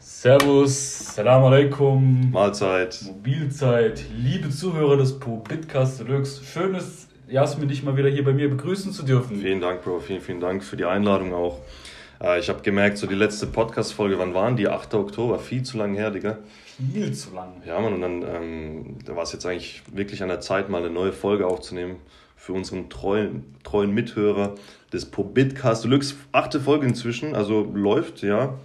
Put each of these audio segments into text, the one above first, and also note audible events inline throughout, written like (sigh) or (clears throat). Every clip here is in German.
Servus, Salam alaikum. Mahlzeit. Mobilzeit, liebe Zuhörer des Po Bitcast Deluxe. Schön ist, Jasmin, dich mal wieder hier bei mir begrüßen zu dürfen. Vielen Dank, Bro. Vielen, vielen Dank für die Einladung auch. Äh, ich habe gemerkt, so die letzte Podcast-Folge, wann waren die? 8. Oktober, viel zu lang her, Digga. Viel zu lang. Ja, Mann, und dann ähm, da war es jetzt eigentlich wirklich an der Zeit, mal eine neue Folge aufzunehmen für unseren treuen, treuen Mithörer des Po Bitcast Deluxe. Achte Folge inzwischen, also läuft, ja.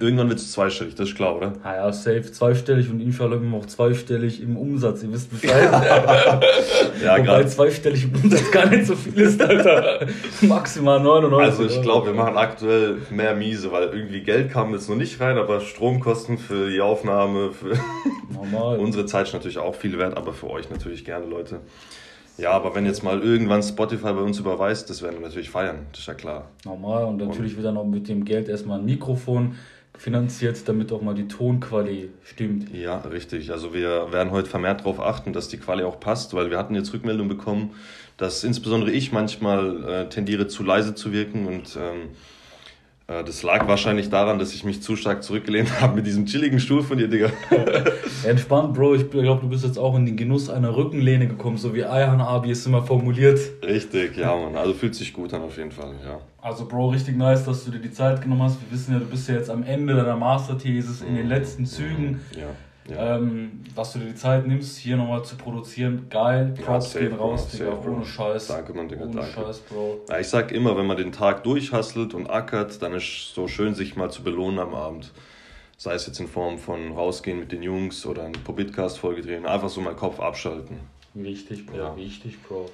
Irgendwann wird es zweistellig, das ist klar, oder? Ja, ja, safe zweistellig und inshallah immer auch zweistellig im Umsatz, ihr wisst Bescheid. ja, (laughs) gerade. zweistellig im Umsatz gar nicht so viel ist, Alter. (laughs) Maximal 99. Also ich glaube, wir machen aktuell mehr Miese, weil irgendwie Geld kam jetzt noch nicht rein, aber Stromkosten für die Aufnahme, für (laughs) Normal. unsere Zeit ist natürlich auch viel wert, aber für euch natürlich gerne, Leute. Ja, aber wenn jetzt mal irgendwann Spotify bei uns überweist, das werden wir natürlich feiern, das ist ja klar. Normal und natürlich und wird dann auch mit dem Geld erstmal ein Mikrofon finanziert, damit auch mal die Tonqualität stimmt. Ja, richtig. Also wir werden heute vermehrt darauf achten, dass die Quali auch passt, weil wir hatten jetzt Rückmeldung bekommen, dass insbesondere ich manchmal äh, tendiere zu leise zu wirken und ähm, äh, das lag wahrscheinlich daran, dass ich mich zu stark zurückgelehnt (laughs) habe mit diesem chilligen Stuhl von dir, Digga. Entspannt, Bro. Ich glaube, du bist jetzt auch in den Genuss einer Rückenlehne gekommen, so wie Ayhan Abi es immer formuliert. Richtig, ja, Mann. Also fühlt sich gut an auf jeden Fall, ja. Also, Bro, richtig nice, dass du dir die Zeit genommen hast. Wir wissen ja, du bist ja jetzt am Ende deiner Masterthesis, in den mhm. letzten Zügen. Ja. Ja. Ähm, dass du dir die Zeit nimmst, hier nochmal zu produzieren, geil. Props ja, gehen raus, Digga, safe, ohne Scheiß. Danke, Mann, Digga, ohne danke. Scheiß, Bro. Ja, ich sag immer, wenn man den Tag durchhustelt und ackert, dann ist es so schön, sich mal zu belohnen am Abend. Sei es jetzt in Form von rausgehen mit den Jungs oder eine Pobitcast-Folge drehen, einfach so mal Kopf abschalten. Wichtig, Bro, ja. wichtig, Bro.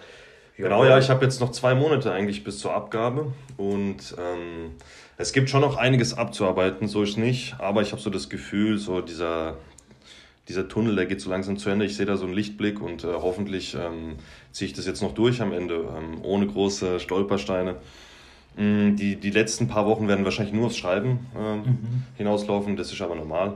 Ja, genau, ja, ich habe jetzt noch zwei Monate eigentlich bis zur Abgabe und ähm, es gibt schon noch einiges abzuarbeiten, so ist nicht, aber ich habe so das Gefühl, so dieser dieser Tunnel, der geht so langsam zu Ende. Ich sehe da so einen Lichtblick und äh, hoffentlich ähm, ziehe ich das jetzt noch durch am Ende, ähm, ohne große Stolpersteine. Mm, die, die letzten paar Wochen werden wahrscheinlich nur aufs Schreiben äh, mhm. hinauslaufen, das ist aber normal.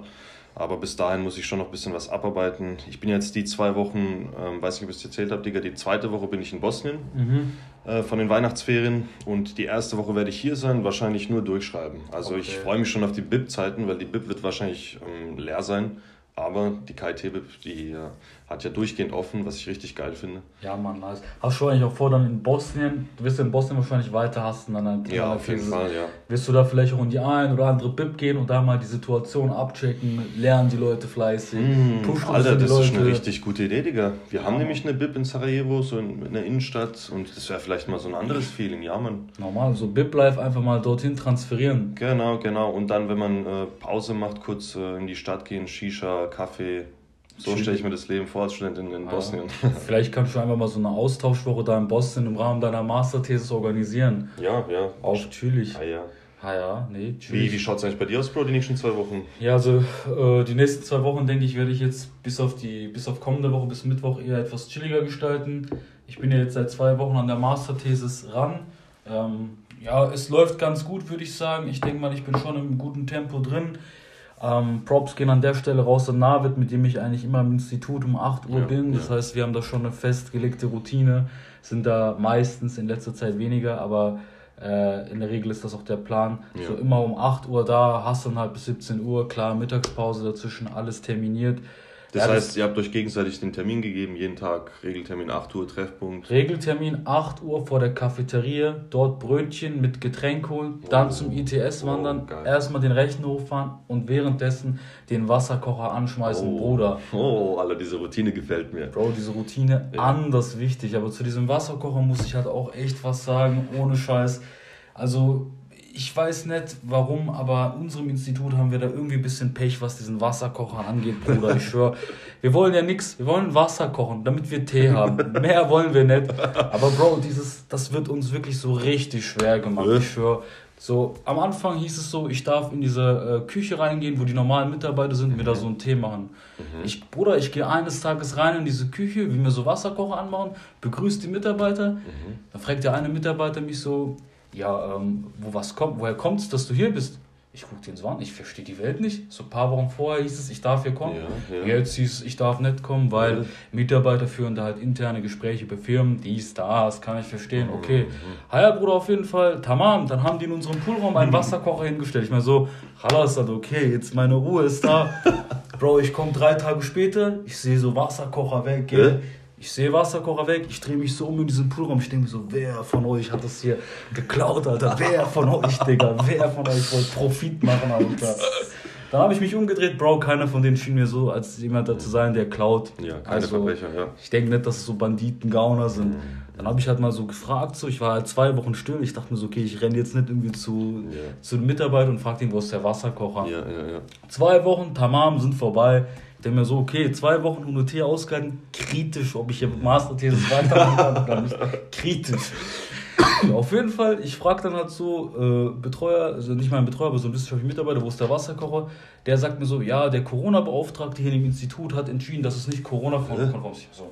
Aber bis dahin muss ich schon noch ein bisschen was abarbeiten. Ich bin jetzt die zwei Wochen, ähm, weiß nicht, ob ich es erzählt habe, Digga, die zweite Woche bin ich in Bosnien mhm. äh, von den Weihnachtsferien und die erste Woche werde ich hier sein, wahrscheinlich nur durchschreiben. Also okay. ich freue mich schon auf die BIP-Zeiten, weil die BIP wird wahrscheinlich ähm, leer sein. Aber die KIT-BIP, die äh, hat ja durchgehend offen, was ich richtig geil finde. Ja, Mann, nice. Hast du eigentlich auch vor, dann in Bosnien, du wirst in Bosnien wahrscheinlich weiter hassen an deinem Ja, auf jeden Fall, ja. Wirst du da vielleicht auch in die ein oder andere BIP gehen und da mal die Situation abchecken, lernen die Leute fleißig, mm, pushen Alter, das Leute. ist eine richtig gute Idee, Digga. Wir ja. haben nämlich eine BIP in Sarajevo, so in, in der Innenstadt und das wäre vielleicht mal so ein anderes Feeling, ja, Mann. Normal, so BIP-Life einfach mal dorthin transferieren. Genau, genau. Und dann, wenn man äh, Pause macht, kurz äh, in die Stadt gehen, Shisha, Kaffee. So stelle ich mir das Leben vor als Studentin in Bosnien. (laughs) (laughs) Vielleicht kannst du einfach mal so eine Austauschwoche da in Bosnien im Rahmen deiner Masterthesis organisieren. Ja, ja. Auch chillig. Ah, ja. Ah ja, nee, chillig. Wie, wie schaut es eigentlich bei dir aus, Bro, die nächsten zwei Wochen? Ja, also äh, die nächsten zwei Wochen, denke ich, werde ich jetzt bis auf die, bis auf kommende Woche, bis Mittwoch eher etwas chilliger gestalten. Ich bin ja jetzt seit zwei Wochen an der Masterthesis ran. Ähm, ja, es läuft ganz gut, würde ich sagen. Ich denke mal, ich bin schon im guten Tempo drin. Ähm, Props gehen an der Stelle raus an Navid, mit dem ich eigentlich immer im Institut um 8 Uhr ja, bin. Das ja. heißt, wir haben da schon eine festgelegte Routine, sind da meistens in letzter Zeit weniger, aber äh, in der Regel ist das auch der Plan. Ja. So immer um 8 Uhr da, hast dann halt bis 17 Uhr, klar, Mittagspause dazwischen, alles terminiert. Das ja, heißt, das ihr habt euch gegenseitig den Termin gegeben, jeden Tag, Regeltermin 8 Uhr, Treffpunkt. Regeltermin 8 Uhr vor der Cafeteria, dort Brötchen mit Getränk holen, oh, dann zum ITS wandern, oh, erstmal den Rechner hochfahren und währenddessen den Wasserkocher anschmeißen, oh, Bruder. Oh, Alter, diese Routine gefällt mir. Bro, diese Routine ja. anders wichtig, aber zu diesem Wasserkocher muss ich halt auch echt was sagen, ohne Scheiß. Also ich weiß nicht warum, aber in unserem Institut haben wir da irgendwie ein bisschen Pech, was diesen Wasserkocher angeht, Bruder. Ich schwöre. Wir wollen ja nichts. Wir wollen Wasser kochen, damit wir Tee haben. (laughs) Mehr wollen wir nicht. Aber Bro, dieses, das wird uns wirklich so richtig schwer gemacht. Ich schwöre. So, am Anfang hieß es so, ich darf in diese äh, Küche reingehen, wo die normalen Mitarbeiter sind, mhm. mir da so einen Tee machen. Mhm. Ich, Bruder, ich gehe eines Tages rein in diese Küche, will mir so Wasserkocher anmachen, begrüße die Mitarbeiter. Mhm. Dann fragt der eine Mitarbeiter mich so, ja, ähm, wo was kommt, woher kommt es, dass du hier bist? Ich gucke den so an, ich verstehe die Welt nicht. So ein paar Wochen vorher hieß es, ich darf hier kommen. Ja, ja. Jetzt hieß es, ich darf nicht kommen, weil ja. Mitarbeiter führen da halt interne Gespräche über Firmen, dies, das, kann ich verstehen. Mhm, okay, mhm. Heier Bruder auf jeden Fall, tamam. Dann haben die in unserem Poolraum einen Wasserkocher hingestellt. Ich meine so, Halas, okay, jetzt meine Ruhe ist da. (laughs) Bro, ich komme drei Tage später, ich sehe so Wasserkocher weg, gell? Ich sehe Wasserkocher weg, ich drehe mich so um in diesen Poolraum. Ich denke mir so, wer von euch hat das hier geklaut, Alter? Wer von euch, Digga? Wer von euch wollte Profit machen, Alter? Dann habe ich mich umgedreht, Bro, keiner von denen schien mir so als jemand da zu sein, der klaut. Ja, keine also, Verbrecher, ja. Ich denke nicht, dass es so Banditen, Gauner sind. Mhm. Dann habe ich halt mal so gefragt, so, ich war halt zwei Wochen still. Ich dachte mir so, okay, ich renne jetzt nicht irgendwie zu, ja. zu den Mitarbeitern und frage ihn, wo ist der Wasserkocher? Ja, ja, ja. Zwei Wochen, tamam, sind vorbei denke mir so, okay, zwei Wochen UNOT ausgehalten, kritisch, ob ich hier Masterthesis weitermachen kann oder nicht. Kritisch. Ja, auf jeden Fall, ich frage dann halt so, äh, Betreuer, also nicht mein Betreuer, aber so ein wissenschaftlicher Mitarbeiter, wo ist der Wasserkocher? Der sagt mir so, ja, der Corona-Beauftragte hier im Institut hat entschieden, dass es nicht Corona-konform ist. Ich so,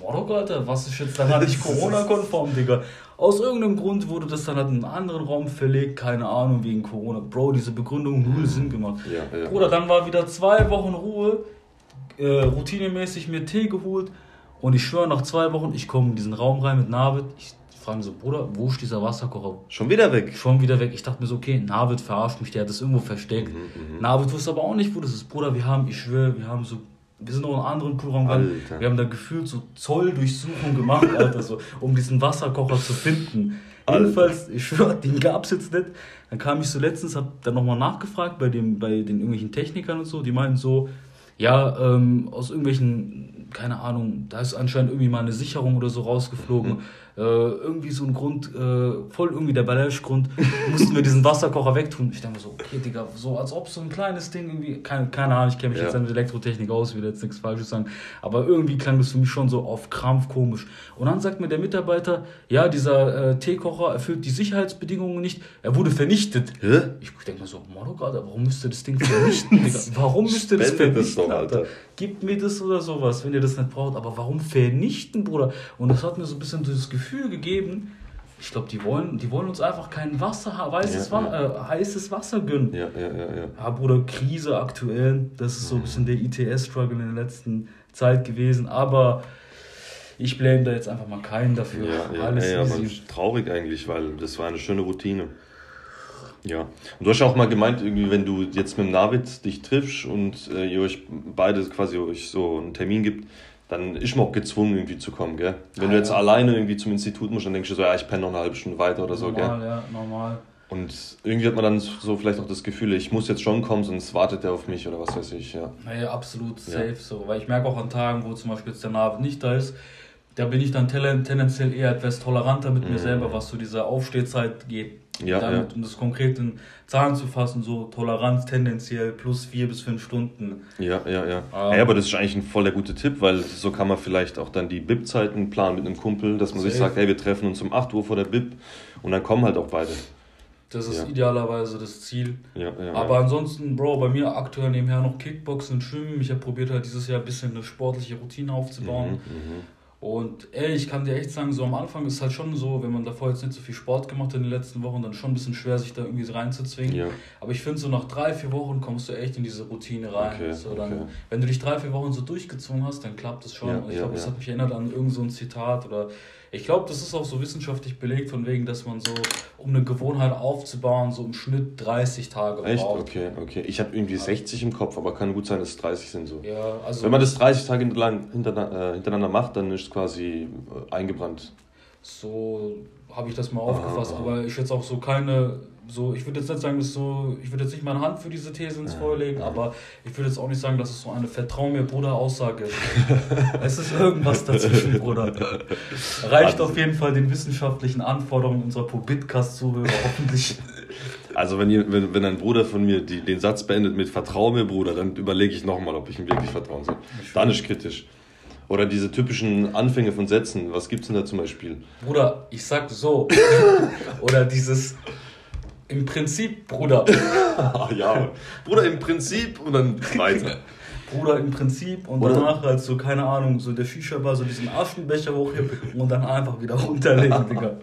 Morok, Alter, was ist jetzt halt nicht (laughs) Corona-konform, Digga? Aus irgendeinem Grund wurde das dann halt in einen anderen Raum verlegt, keine Ahnung, wegen Corona. Bro, diese Begründung null mhm. Sinn gemacht. Ja, ja. Bruder, dann war wieder zwei Wochen Ruhe, äh, routinemäßig mir Tee geholt und ich schwöre, nach zwei Wochen, ich komme in diesen Raum rein mit Navid, ich frage so, Bruder, wo ist dieser Wasserkocher? Schon wieder weg? Schon wieder weg. Ich dachte mir so, okay, Navid verarscht mich, der hat das irgendwo versteckt. Mhm, mhm. Navid wusste aber auch nicht, wo das ist. Bruder, wir haben, ich schwöre, wir haben so wir sind noch in einem anderen Poolraum gegangen. Wir haben da gefühlt so Zolldurchsuchung gemacht, (laughs) Alter, so, um diesen Wasserkocher zu finden. Alter. Jedenfalls, ich schwöre, (laughs) den gab es jetzt nicht. Dann kam ich so letztens, hab dann nochmal nachgefragt bei, dem, bei den irgendwelchen Technikern und so. Die meinten so, ja, ähm, aus irgendwelchen, keine Ahnung, da ist anscheinend irgendwie mal eine Sicherung oder so rausgeflogen. Mhm (laughs) äh, irgendwie so ein Grund, äh, voll irgendwie der Balash-Grund, (laughs) mussten wir diesen Wasserkocher wegtun. Ich denke mir so, okay, Digga, so als ob so ein kleines Ding irgendwie, keine, keine Ahnung, ich kenne mich ja. jetzt mit Elektrotechnik aus, will jetzt nichts Falsches sagen, aber irgendwie klang das für mich schon so auf Krampf komisch. Und dann sagt mir der Mitarbeiter, ja, dieser äh, Teekocher erfüllt die Sicherheitsbedingungen nicht, er wurde vernichtet. Hä? Ich denke mir so, gerade, warum müsste das Ding vernichten, Digga? (laughs) Warum müsste das vernichten, das doch, Alter? Gib mir das oder sowas, wenn ihr das nicht braucht, aber warum vernichten, Bruder? Und das hat mir so ein bisschen das Gefühl Gefühl gegeben, ich glaube, die wollen, die wollen uns einfach kein Wasser, weißes ja, ja. Äh, heißes Wasser gönnen. Ja, ja, ja, ja. Ja, Bruder, Krise aktuell. Das ist so ein bisschen der ITS-Struggle in der letzten Zeit gewesen. Aber ich blame da jetzt einfach mal keinen dafür. Ja, ja, Alles ey, aber traurig eigentlich, weil das war eine schöne Routine. Ja. Und du hast auch mal gemeint, irgendwie, wenn du jetzt mit dem Navid dich triffst und äh, ihr euch beide quasi euch so einen Termin gibt, dann ist man auch gezwungen, irgendwie zu kommen, gell? Wenn ah, du jetzt ja. alleine irgendwie zum Institut musst, dann denkst du so, ja, ich penne noch eine halbe Stunde weiter oder so, normal, gell? ja, normal. Und irgendwie hat man dann so vielleicht auch das Gefühl, ich muss jetzt schon kommen, sonst wartet der auf mich oder was weiß ich, ja. Naja, absolut safe ja. so. Weil ich merke auch an Tagen, wo zum Beispiel jetzt der Nav nicht da ist, da bin ich dann tendenziell eher etwas toleranter mit mhm. mir selber, was so diese Aufstehzeit geht. Ja, damit, ja. um das konkret in Zahlen zu fassen, so Toleranz tendenziell plus vier bis fünf Stunden. Ja, ja, ja. Ähm, ja, aber das ist eigentlich ein voll der gute Tipp, weil so kann man vielleicht auch dann die BIP-Zeiten planen mit einem Kumpel, dass man safe. sich sagt, hey, wir treffen uns um 8 Uhr vor der BIP und dann kommen halt auch beide. Das ist ja. idealerweise das Ziel. Ja, ja, aber ansonsten, Bro, bei mir aktuell nebenher noch Kickboxen und Schwimmen. Ich habe probiert halt dieses Jahr ein bisschen eine sportliche Routine aufzubauen. Mhm, mhm. Und ey, ich kann dir echt sagen, so am Anfang ist es halt schon so, wenn man davor jetzt nicht so viel Sport gemacht hat in den letzten Wochen, dann schon ein bisschen schwer, sich da irgendwie reinzuzwingen. Ja. Aber ich finde, so nach drei, vier Wochen kommst du echt in diese Routine rein. Okay, so, dann, okay. Wenn du dich drei, vier Wochen so durchgezwungen hast, dann klappt das schon. Ja, ich glaube, ja, das hat mich erinnert an irgend so ein Zitat oder ich glaube, das ist auch so wissenschaftlich belegt, von wegen, dass man so, um eine Gewohnheit aufzubauen, so im Schnitt 30 Tage Echt? braucht. Okay, okay. Ich habe irgendwie 60 im Kopf, aber kann gut sein, dass es 30 sind so. Ja, also Wenn man das 30 Tage hintereinander, äh, hintereinander macht, dann ist es quasi äh, eingebrannt. So habe ich das mal aufgefasst, aha, aber ich jetzt auch so keine so, ich würde jetzt nicht sagen, dass so, ich würde jetzt nicht meine Hand für diese These ins Feuer legen, aber ich würde jetzt auch nicht sagen, dass es so eine Vertrau mir, Bruder, Aussage ist. (laughs) es ist irgendwas dazwischen, Bruder. Reicht auf jeden Fall den wissenschaftlichen Anforderungen unserer Pobitcast-Zuhörer (laughs) hoffentlich. Also wenn, ihr, wenn, wenn ein Bruder von mir die, den Satz beendet mit Vertrau mir, Bruder, dann überlege ich nochmal, ob ich ihm wirklich vertrauen soll. Dann ist kritisch. Oder diese typischen Anfänge von Sätzen, was gibt es denn da zum Beispiel? Bruder, ich sag so. (laughs) Oder dieses im Prinzip, Bruder. ja, Bruder, im Prinzip und dann weiter. Bruder, im Prinzip und Oder? danach halt so, keine Ahnung, so der Shisha war so diesen Aschenbecher hochheben und dann einfach wieder runterlegen, (laughs) Digga.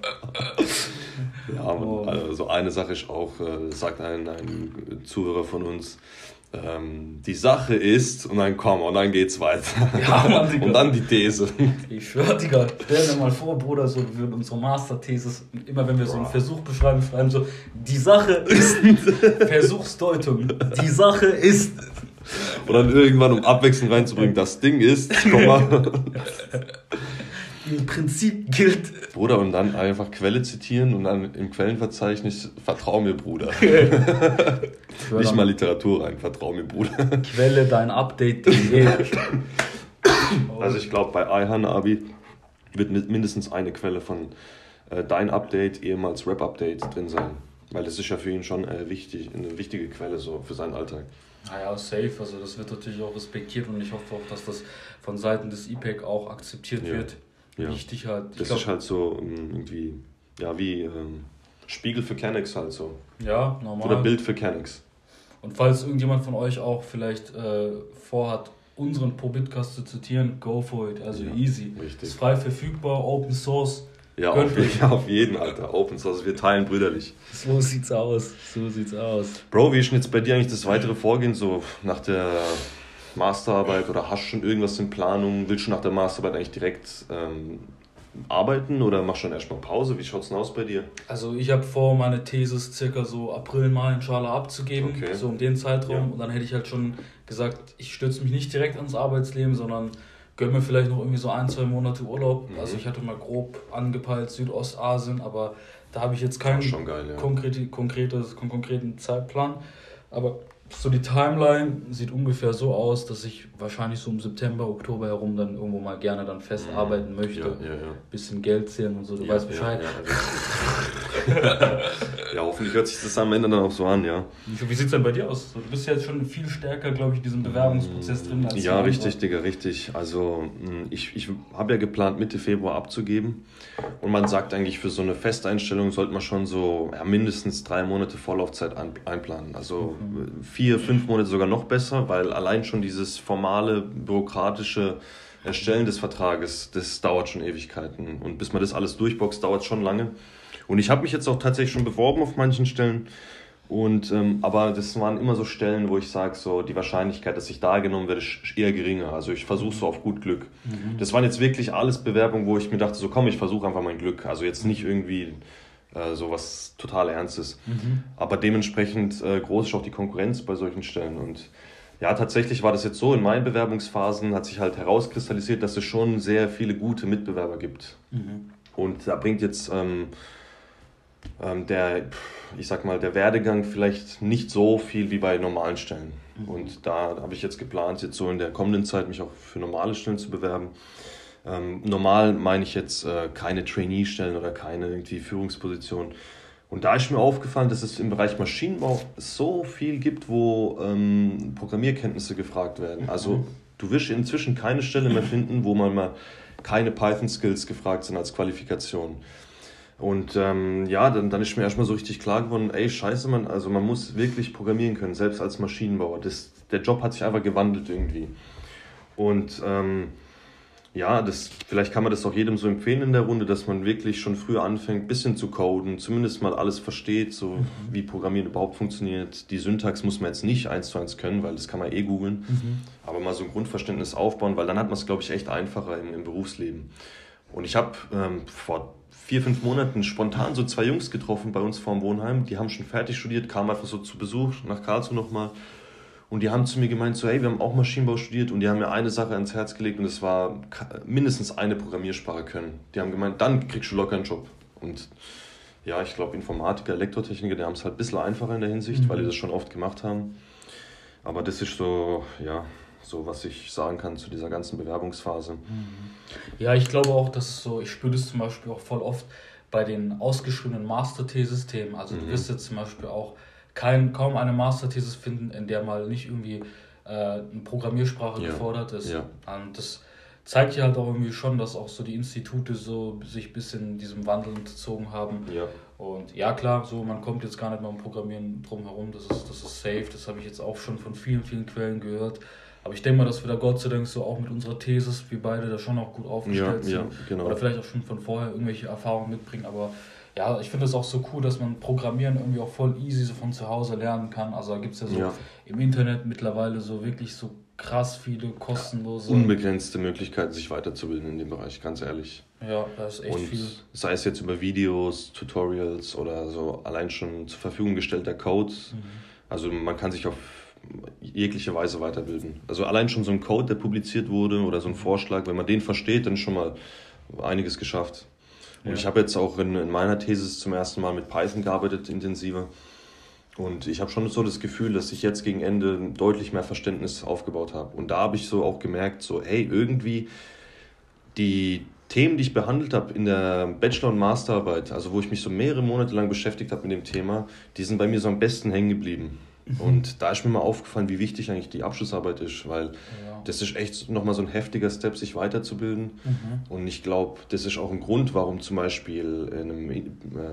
Ja, oh. also eine Sache ist auch, äh, sagt ein, ein Zuhörer von uns, ähm, die Sache ist, und dann komm, und dann geht's weiter. Ja, Mann, (laughs) und dann die These. Ich schwör, Digga, stell dir mal vor, Bruder, so wir unsere Masterthesis, immer wenn wir so einen Versuch beschreiben, schreiben so, die Sache ist, (laughs) Versuchsdeutung, die Sache ist. Und dann irgendwann, um Abwechslung reinzubringen, das Ding ist, komm mal. (laughs) Im Prinzip gilt. Bruder, und dann einfach Quelle zitieren und dann im Quellenverzeichnis, vertrau mir, Bruder. (laughs) (laughs) Nicht mal Literatur rein, vertrau mir, Bruder. (laughs) Quelle dein Update. also ich glaube, bei Ayhan Abi wird mindestens eine Quelle von äh, dein Update, ehemals Rap-Update drin sein. Weil das ist ja für ihn schon äh, wichtig, eine wichtige Quelle so für seinen Alltag. Naja, safe. Also das wird natürlich auch respektiert und ich hoffe auch, dass das von Seiten des IPEC auch akzeptiert ja. wird. Ja. Wichtig halt. Ich das glaub, ist halt so ähm, irgendwie, ja, wie ähm, Spiegel für Canex halt so. Ja, normal. Oder Bild für Canex. Und falls irgendjemand von euch auch vielleicht äh, vorhat, unseren Probitcast zu zitieren, go for it. Also ja, easy. Richtig. Ist frei verfügbar, Open Source. Ja, auf, ja, (laughs) auf jeden, Alter. Open Source, wir teilen brüderlich. So sieht's aus. So sieht's aus. Bro, wie ist denn jetzt bei dir eigentlich das weitere Vorgehen so nach der Masterarbeit oder hast du schon irgendwas in Planung? Willst du nach der Masterarbeit eigentlich direkt ähm, arbeiten oder machst du schon erstmal Pause? Wie schaut es denn aus bei dir? Also ich habe vor, meine Thesis circa so April, Mai in Schale abzugeben, okay. so um den Zeitraum. Ja. Und dann hätte ich halt schon gesagt, ich stürze mich nicht direkt ans Arbeitsleben, sondern gönne mir vielleicht noch irgendwie so ein, zwei Monate Urlaub. Mhm. Also ich hatte mal grob angepeilt Südostasien, aber da habe ich jetzt keinen geil, ja. konkrete, konkretes, konkreten Zeitplan. Aber so die Timeline sieht ungefähr so aus, dass ich wahrscheinlich so im September, Oktober herum dann irgendwo mal gerne dann fest mhm. arbeiten möchte. Ja, ja, ja. Bisschen Geld zählen und so, du weißt Bescheid. (laughs) Ja, hoffentlich hört sich das am Ende dann auch so an, ja. Wie sieht es denn bei dir aus? Du bist ja jetzt schon viel stärker, glaube ich, in diesem Bewerbungsprozess drin. Als ja, richtig, Digga, richtig. Also hm, ich, ich habe ja geplant, Mitte Februar abzugeben. Und man sagt eigentlich, für so eine Festeinstellung sollte man schon so mindestens drei Monate Vorlaufzeit einplanen. Also mhm. Vier, fünf Monate sogar noch besser, weil allein schon dieses formale, bürokratische Erstellen des Vertrages, das dauert schon Ewigkeiten. Und bis man das alles durchboxt, dauert schon lange. Und ich habe mich jetzt auch tatsächlich schon beworben auf manchen Stellen. Und, ähm, aber das waren immer so Stellen, wo ich sage, so die Wahrscheinlichkeit, dass ich da genommen werde, ist eher geringer. Also ich versuche so auf gut Glück. Mhm. Das waren jetzt wirklich alles Bewerbungen, wo ich mir dachte, so komm, ich versuche einfach mein Glück. Also jetzt nicht irgendwie äh, so was total Ernstes. Mhm. Aber dementsprechend äh, groß ist auch die Konkurrenz bei solchen Stellen. Und ja, tatsächlich war das jetzt so, in meinen Bewerbungsphasen hat sich halt herauskristallisiert, dass es schon sehr viele gute Mitbewerber gibt. Mhm. Und da bringt jetzt... Ähm, ähm, der, ich sag mal, der Werdegang vielleicht nicht so viel wie bei normalen Stellen. Mhm. Und da habe ich jetzt geplant, jetzt so in der kommenden Zeit mich auch für normale Stellen zu bewerben. Ähm, normal meine ich jetzt äh, keine Trainee-Stellen oder keine irgendwie Führungsposition. Und da ist mir aufgefallen, dass es im Bereich Maschinenbau so viel gibt, wo ähm, Programmierkenntnisse gefragt werden. Also mhm. du wirst inzwischen keine Stelle mehr finden, wo man mal keine Python-Skills gefragt sind als Qualifikation. Und ähm, ja, dann, dann ist mir erstmal so richtig klar geworden, ey, scheiße, man, also man muss wirklich programmieren können, selbst als Maschinenbauer. Das, der Job hat sich einfach gewandelt irgendwie. Und ähm, ja, das, vielleicht kann man das auch jedem so empfehlen in der Runde, dass man wirklich schon früher anfängt, ein bisschen zu coden, zumindest mal alles versteht, so mhm. wie Programmieren überhaupt funktioniert. Die Syntax muss man jetzt nicht eins zu eins können, weil das kann man eh googeln, mhm. aber mal so ein Grundverständnis aufbauen, weil dann hat man es, glaube ich, echt einfacher im, im Berufsleben. Und ich habe ähm, vor vier, fünf Monaten spontan so zwei Jungs getroffen bei uns vorm Wohnheim. Die haben schon fertig studiert, kamen einfach so zu Besuch nach Karlsruhe nochmal. Und die haben zu mir gemeint, so, hey, wir haben auch Maschinenbau studiert und die haben mir eine Sache ans Herz gelegt und das war mindestens eine Programmiersprache können. Die haben gemeint, dann kriegst du locker einen Job. Und ja, ich glaube, Informatiker, Elektrotechniker, die haben es halt ein bisschen einfacher in der Hinsicht, mhm. weil die das schon oft gemacht haben. Aber das ist so, ja, so was ich sagen kann zu dieser ganzen Bewerbungsphase. Ja, ich glaube auch, dass so, ich spüre das zum Beispiel auch voll oft bei den ausgeschriebenen Master-T-Systemen. Also mhm. du wirst jetzt zum Beispiel auch kein, kaum eine Master-Thesis finden, in der mal nicht irgendwie äh, eine Programmiersprache ja. gefordert ist. Ja. Und das zeigt ja halt auch irgendwie schon, dass auch so die Institute so sich ein bisschen diesem Wandel unterzogen haben. Ja. Und ja, klar, so man kommt jetzt gar nicht mehr um Programmieren drum herum, das ist, das ist safe, das habe ich jetzt auch schon von vielen, vielen Quellen gehört. Aber ich denke mal, dass wir da Gott sei Dank so auch mit unserer Thesis, wir beide da schon auch gut aufgestellt ja, sind. Ja, genau. Oder vielleicht auch schon von vorher irgendwelche Erfahrungen mitbringen. Aber ja, ich finde es auch so cool, dass man Programmieren irgendwie auch voll easy so von zu Hause lernen kann. Also da gibt es ja so ja. im Internet mittlerweile so wirklich so krass viele kostenlose. Unbegrenzte Möglichkeiten, sich weiterzubilden in dem Bereich, ganz ehrlich. Ja, das ist echt Und viel. Sei es jetzt über Videos, Tutorials oder so allein schon zur Verfügung gestellter Code. Mhm. Also man kann sich auf jegliche Weise weiterbilden. Also allein schon so ein Code, der publiziert wurde oder so ein Vorschlag, wenn man den versteht, dann schon mal einiges geschafft. Und ja. ich habe jetzt auch in, in meiner Thesis zum ersten Mal mit Python gearbeitet, intensiver. Und ich habe schon so das Gefühl, dass ich jetzt gegen Ende deutlich mehr Verständnis aufgebaut habe. Und da habe ich so auch gemerkt, so, hey, irgendwie die Themen, die ich behandelt habe in der Bachelor- und Masterarbeit, also wo ich mich so mehrere Monate lang beschäftigt habe mit dem Thema, die sind bei mir so am besten hängen geblieben. Mhm. Und da ist mir mal aufgefallen, wie wichtig eigentlich die Abschlussarbeit ist, weil ja. das ist echt nochmal so ein heftiger Step, sich weiterzubilden. Mhm. Und ich glaube, das ist auch ein Grund, warum zum Beispiel in einem äh,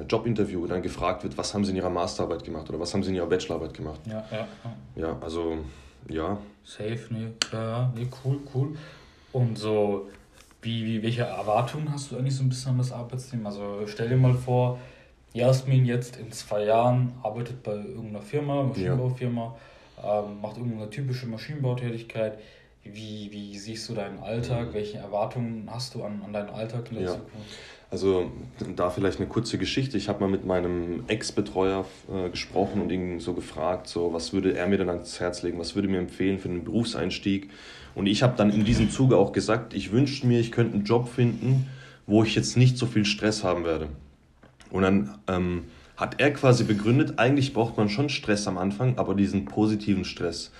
Jobinterview dann gefragt wird, was haben Sie in Ihrer Masterarbeit gemacht oder was haben Sie in Ihrer Bachelorarbeit gemacht. Ja, ja. Ja, also, ja. Safe, nee, ja, nee, cool, cool. Und so, wie, wie, welche Erwartungen hast du eigentlich so ein bisschen an das Arbeitsteam? Also stell dir mal vor, Jasmin jetzt in zwei Jahren arbeitet bei irgendeiner Firma, Maschinenbaufirma, ja. ähm, macht irgendeine typische Maschinenbautätigkeit. Wie, wie siehst du deinen Alltag? Mhm. Welche Erwartungen hast du an, an deinen Alltag in der ja. Zukunft? Also da vielleicht eine kurze Geschichte. Ich habe mal mit meinem Ex-Betreuer äh, gesprochen und ihn so gefragt, so was würde er mir dann ans Herz legen, was würde mir empfehlen für einen Berufseinstieg. Und ich habe dann in diesem Zuge auch gesagt, ich wünschte mir, ich könnte einen Job finden, wo ich jetzt nicht so viel Stress haben werde. Und dann ähm, hat er quasi begründet, eigentlich braucht man schon Stress am Anfang, aber diesen positiven Stress.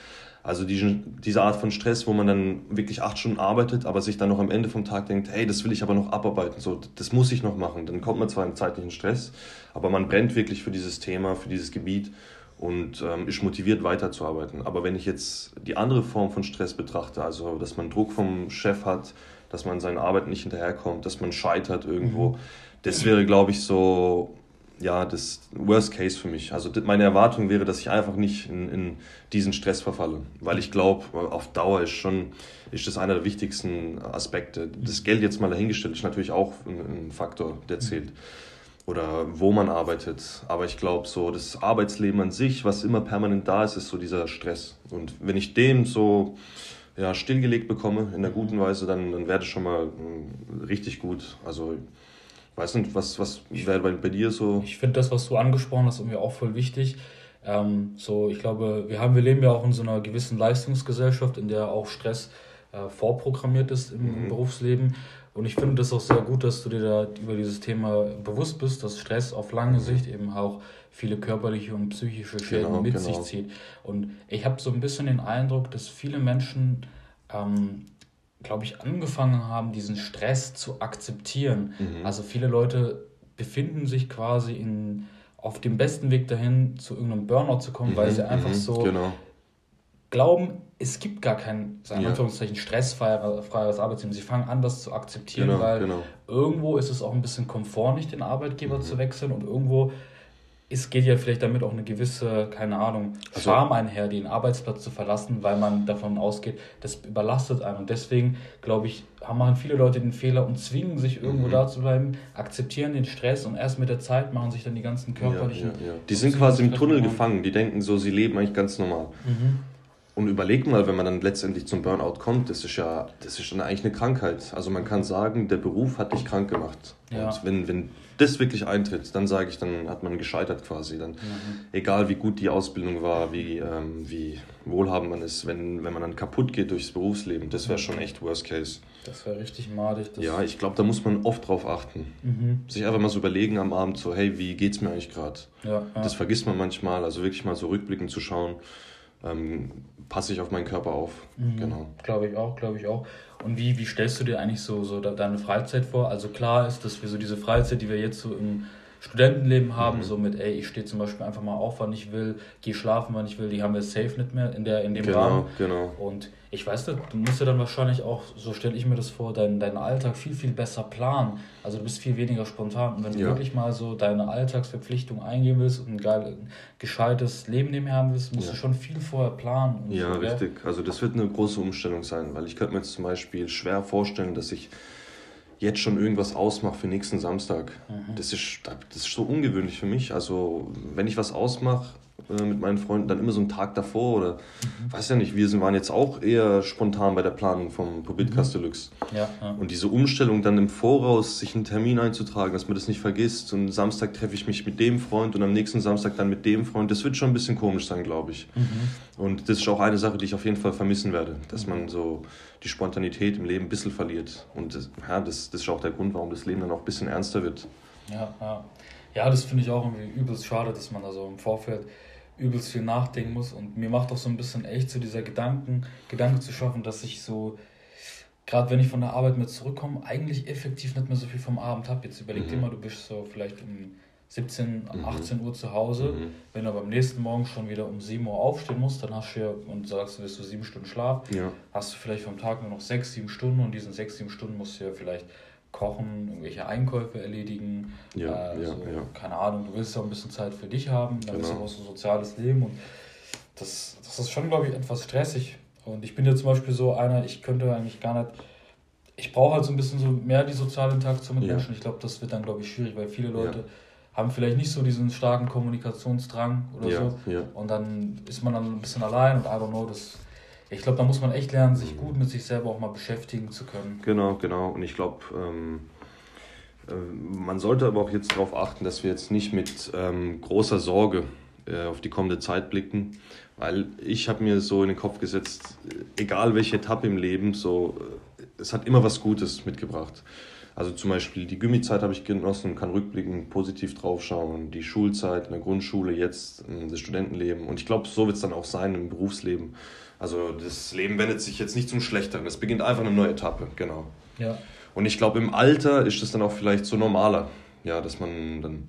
Also diesen, diese Art von Stress, wo man dann wirklich acht Stunden arbeitet, aber sich dann noch am Ende vom Tag denkt, hey, das will ich aber noch abarbeiten, so, das muss ich noch machen. Dann kommt man zwar im zeitlichen Stress, aber man brennt wirklich für dieses Thema, für dieses Gebiet und ähm, ist motiviert weiterzuarbeiten. Aber wenn ich jetzt die andere Form von Stress betrachte, also dass man Druck vom Chef hat, dass man seiner Arbeit nicht hinterherkommt, dass man scheitert irgendwo, mhm das wäre, glaube ich, so ja, das Worst Case für mich. Also meine Erwartung wäre, dass ich einfach nicht in, in diesen Stress verfalle, weil ich glaube, auf Dauer ist schon ist das einer der wichtigsten Aspekte. Das Geld jetzt mal dahingestellt ist natürlich auch ein, ein Faktor, der zählt. Oder wo man arbeitet. Aber ich glaube, so das Arbeitsleben an sich, was immer permanent da ist, ist so dieser Stress. Und wenn ich dem so ja, stillgelegt bekomme in einer guten Weise, dann, dann wäre das schon mal hm, richtig gut. Also weiß nicht, was, was wäre bei, bei dir so? Ich finde das, was du angesprochen hast, irgendwie auch voll wichtig. Ähm, so, ich glaube, wir haben, wir leben ja auch in so einer gewissen Leistungsgesellschaft, in der auch Stress äh, vorprogrammiert ist im, mhm. Berufsleben. Und ich finde das auch sehr gut, dass du dir da über dieses Thema bewusst bist, dass Stress auf lange mhm. Sicht eben auch viele körperliche und psychische Schäden genau, mit genau. sich zieht. Und ich habe so ein bisschen den Eindruck, dass viele Menschen ähm, glaube ich, angefangen haben, diesen Stress zu akzeptieren. Mhm. Also viele Leute befinden sich quasi in, auf dem besten Weg dahin, zu irgendeinem Burnout zu kommen, mhm. weil sie einfach mhm. so genau. glauben, es gibt gar kein, in Anführungszeichen, stressfreies Arbeitsleben. Sie fangen an, das zu akzeptieren, genau, weil genau. irgendwo ist es auch ein bisschen Komfort, nicht den Arbeitgeber mhm. zu wechseln und irgendwo es geht ja vielleicht damit auch eine gewisse, keine Ahnung, also, Scham einher, den Arbeitsplatz zu verlassen, weil man davon ausgeht, das überlastet einen. Und deswegen, glaube ich, machen viele Leute den Fehler und zwingen sich irgendwo mhm. da zu bleiben, akzeptieren den Stress und erst mit der Zeit machen sich dann die ganzen körperlichen. Ja, ja, ja. Die sind quasi im Tunnel gefangen, die denken so, sie leben eigentlich ganz normal. Mhm. Und überleg mal, wenn man dann letztendlich zum Burnout kommt, das ist ja, das ist dann eigentlich eine Krankheit. Also man kann sagen, der Beruf hat dich krank gemacht. Ja. Und wenn, wenn das wirklich eintritt, dann sage ich, dann hat man gescheitert quasi. Dann, mhm. Egal wie gut die Ausbildung war, wie, ähm, wie wohlhabend man ist, wenn, wenn man dann kaputt geht durchs Berufsleben, das wäre schon echt Worst Case. Das wäre richtig madig. ja, ich glaube, da muss man oft drauf achten. Mhm. Sich einfach mal so überlegen am Abend, so, hey, wie geht's mir eigentlich gerade? Ja, ja. Das vergisst man manchmal, also wirklich mal so rückblickend zu schauen ähm, passe ich auf meinen Körper auf. Mhm. Genau. Glaube ich auch, glaube ich auch. Und wie, wie stellst du dir eigentlich so, so deine Freizeit vor? Also klar ist, dass wir so diese Freizeit, die wir jetzt so im Studentenleben haben, mhm. so mit, ey, ich stehe zum Beispiel einfach mal auf, wann ich will, gehe schlafen, wann ich will, die haben wir safe nicht mehr in, der, in dem genau, Rahmen. Genau. Und ich weiß nicht, du musst ja dann wahrscheinlich auch, so stelle ich mir das vor, deinen, deinen Alltag viel, viel besser planen. Also du bist viel weniger spontan. Und wenn du ja. wirklich mal so deine Alltagsverpflichtung eingehen willst und ein geil, gescheites Leben nebenher haben willst, musst ja. du schon viel vorher planen. ja, so, richtig. Also das wird eine große Umstellung sein, weil ich könnte mir jetzt zum Beispiel schwer vorstellen, dass ich jetzt schon irgendwas ausmache für nächsten Samstag. Mhm. Das, ist, das ist so ungewöhnlich für mich. Also, wenn ich was ausmache, äh, mit meinen Freunden dann immer so einen Tag davor oder mhm. weiß ja nicht, wir sind, waren jetzt auch eher spontan bei der Planung vom Pobitcast mhm. Deluxe. Ja, ja. Und diese Umstellung dann im Voraus, sich einen Termin einzutragen, dass man das nicht vergisst und Samstag treffe ich mich mit dem Freund und am nächsten Samstag dann mit dem Freund, das wird schon ein bisschen komisch sein, glaube ich. Mhm. Und das ist auch eine Sache, die ich auf jeden Fall vermissen werde, dass man so die Spontanität im Leben ein bisschen verliert. Und das, ja, das, das ist auch der Grund, warum das Leben dann auch ein bisschen ernster wird. Ja, ja. Ja, das finde ich auch irgendwie übelst schade, dass man da so im Vorfeld übelst viel nachdenken muss. Und mir macht auch so ein bisschen echt so dieser Gedanken, Gedanke zu schaffen, dass ich so, gerade wenn ich von der Arbeit mit zurückkomme, eigentlich effektiv nicht mehr so viel vom Abend habe. Jetzt überleg mhm. dir mal, du bist so vielleicht um 17, mhm. 18 Uhr zu Hause. Mhm. Wenn du aber am nächsten Morgen schon wieder um 7 Uhr aufstehen musst, dann hast du ja und sagst, du wirst du sieben Stunden Schlaf, ja. hast du vielleicht vom Tag nur noch 6, 7 Stunden und diesen 6, 7 Stunden musst du ja vielleicht kochen, irgendwelche Einkäufe erledigen. Ja, äh, ja, so, ja. Keine Ahnung, du willst ja auch ein bisschen Zeit für dich haben, dann genau. ist auch so ein soziales Leben und das, das ist schon, glaube ich, etwas stressig. Und ich bin ja zum Beispiel so einer, ich könnte eigentlich gar nicht, ich brauche halt so ein bisschen so mehr die soziale Interaktion mit ja. Menschen. Ich glaube, das wird dann, glaube ich, schwierig, weil viele Leute ja. haben vielleicht nicht so diesen starken Kommunikationsdrang oder ja. so. Und dann ist man dann ein bisschen allein und I don't know, das ich glaube, da muss man echt lernen, sich gut mit sich selber auch mal beschäftigen zu können. Genau, genau. Und ich glaube, ähm, äh, man sollte aber auch jetzt darauf achten, dass wir jetzt nicht mit ähm, großer Sorge äh, auf die kommende Zeit blicken, weil ich habe mir so in den Kopf gesetzt, egal welche Etappe im Leben, so äh, es hat immer was Gutes mitgebracht. Also zum Beispiel die Gymi-Zeit habe ich genossen und kann rückblickend positiv draufschauen. Die Schulzeit in der Grundschule, jetzt äh, das Studentenleben. Und ich glaube, so wird es dann auch sein im Berufsleben. Also das Leben wendet sich jetzt nicht zum Schlechteren. Es beginnt einfach eine neue Etappe, genau. Ja. Und ich glaube, im Alter ist es dann auch vielleicht so normaler, ja, dass man dann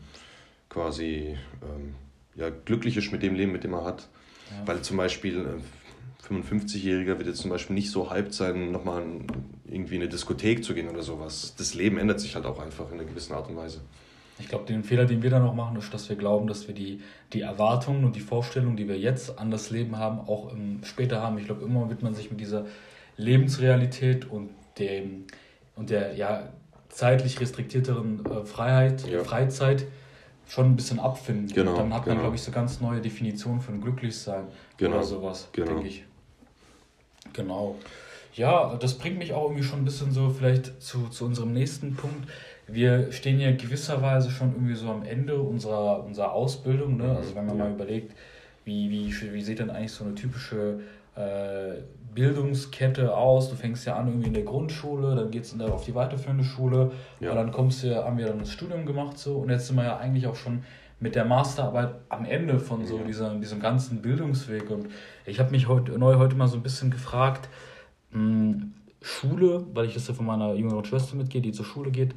quasi ähm, ja, glücklich ist mit dem Leben, mit dem er hat. Ja. Weil zum Beispiel ein äh, 55-Jähriger wird jetzt zum Beispiel nicht so hyped sein, nochmal irgendwie in eine Diskothek zu gehen oder sowas. Das Leben ändert sich halt auch einfach in einer gewissen Art und Weise. Ich glaube, den Fehler, den wir dann noch machen, ist, dass wir glauben, dass wir die, die Erwartungen und die Vorstellungen, die wir jetzt an das Leben haben, auch im, später haben. Ich glaube, immer wird man sich mit dieser Lebensrealität und dem und der ja, zeitlich restriktierteren äh, Freiheit, ja. Freizeit schon ein bisschen abfinden. Genau, und dann hat man, genau. glaube ich, so ganz neue Definitionen von Glücklichsein genau, oder sowas, genau. denke ich. Genau. Ja, das bringt mich auch irgendwie schon ein bisschen so vielleicht zu, zu unserem nächsten Punkt wir stehen ja gewisserweise schon irgendwie so am Ende unserer, unserer Ausbildung. Ne? Also wenn man ja. mal überlegt, wie, wie, wie sieht denn eigentlich so eine typische äh, Bildungskette aus? Du fängst ja an irgendwie in der Grundschule, dann geht es auf die weiterführende Schule ja. und dann kommst du, haben wir dann das Studium gemacht so und jetzt sind wir ja eigentlich auch schon mit der Masterarbeit am Ende von so ja. dieser, diesem ganzen Bildungsweg und ich habe mich heute, neu heute mal so ein bisschen gefragt, mh, hm, Schule, weil ich das ja von meiner jüngeren Schwester mitgehe, die zur Schule geht,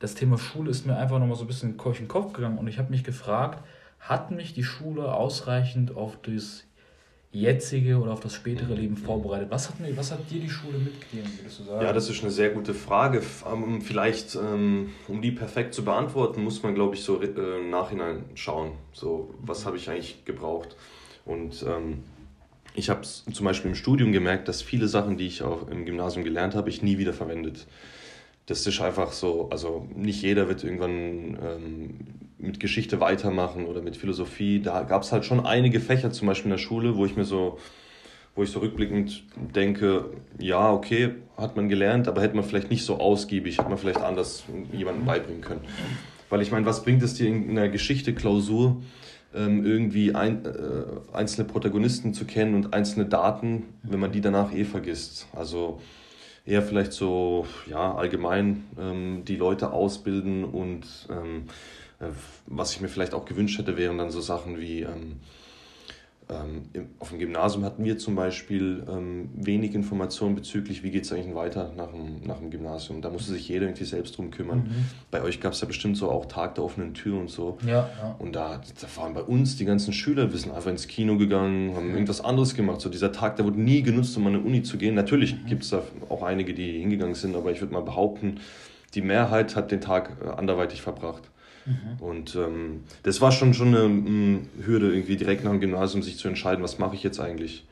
das Thema Schule ist mir einfach nochmal so ein bisschen durch den Kopf gegangen und ich habe mich gefragt, hat mich die Schule ausreichend auf das jetzige oder auf das spätere Leben vorbereitet? Was hat, mir, was hat dir die Schule mitgegeben, würdest du sagen? Ja, das ist eine sehr gute Frage. Vielleicht, ähm, um die perfekt zu beantworten, muss man, glaube ich, so äh, im Nachhinein schauen. So, was habe ich eigentlich gebraucht? Und ähm, ich habe zum Beispiel im Studium gemerkt, dass viele Sachen, die ich auch im Gymnasium gelernt habe, ich nie wieder verwendet das ist einfach so, also nicht jeder wird irgendwann ähm, mit Geschichte weitermachen oder mit Philosophie. Da gab es halt schon einige Fächer, zum Beispiel in der Schule, wo ich mir so, wo ich so rückblickend denke, ja, okay, hat man gelernt, aber hätte man vielleicht nicht so ausgiebig, hätte man vielleicht anders jemandem beibringen können. Weil ich meine, was bringt es dir in einer Geschichte-Klausur, ähm, irgendwie ein, äh, einzelne Protagonisten zu kennen und einzelne Daten, wenn man die danach eh vergisst? Also eher vielleicht so ja, allgemein ähm, die Leute ausbilden und ähm, äh, was ich mir vielleicht auch gewünscht hätte, wären dann so Sachen wie ähm, auf dem Gymnasium hatten wir zum Beispiel ähm, wenig Informationen bezüglich, wie geht es eigentlich weiter nach dem, nach dem Gymnasium. Da musste sich jeder irgendwie selbst drum kümmern. Mhm. Bei euch gab es ja bestimmt so auch Tag der offenen Tür und so. Ja, ja. Und da, da waren bei uns die ganzen Schüler, wir sind einfach ins Kino gegangen, haben mhm. irgendwas anderes gemacht. So dieser Tag, der wurde nie genutzt, um an eine Uni zu gehen. Natürlich mhm. gibt es da auch einige, die hingegangen sind, aber ich würde mal behaupten, die Mehrheit hat den Tag äh, anderweitig verbracht. Mhm. Und ähm, das war schon, schon eine m, Hürde, irgendwie direkt nach dem Gymnasium sich zu entscheiden, was mache ich jetzt eigentlich.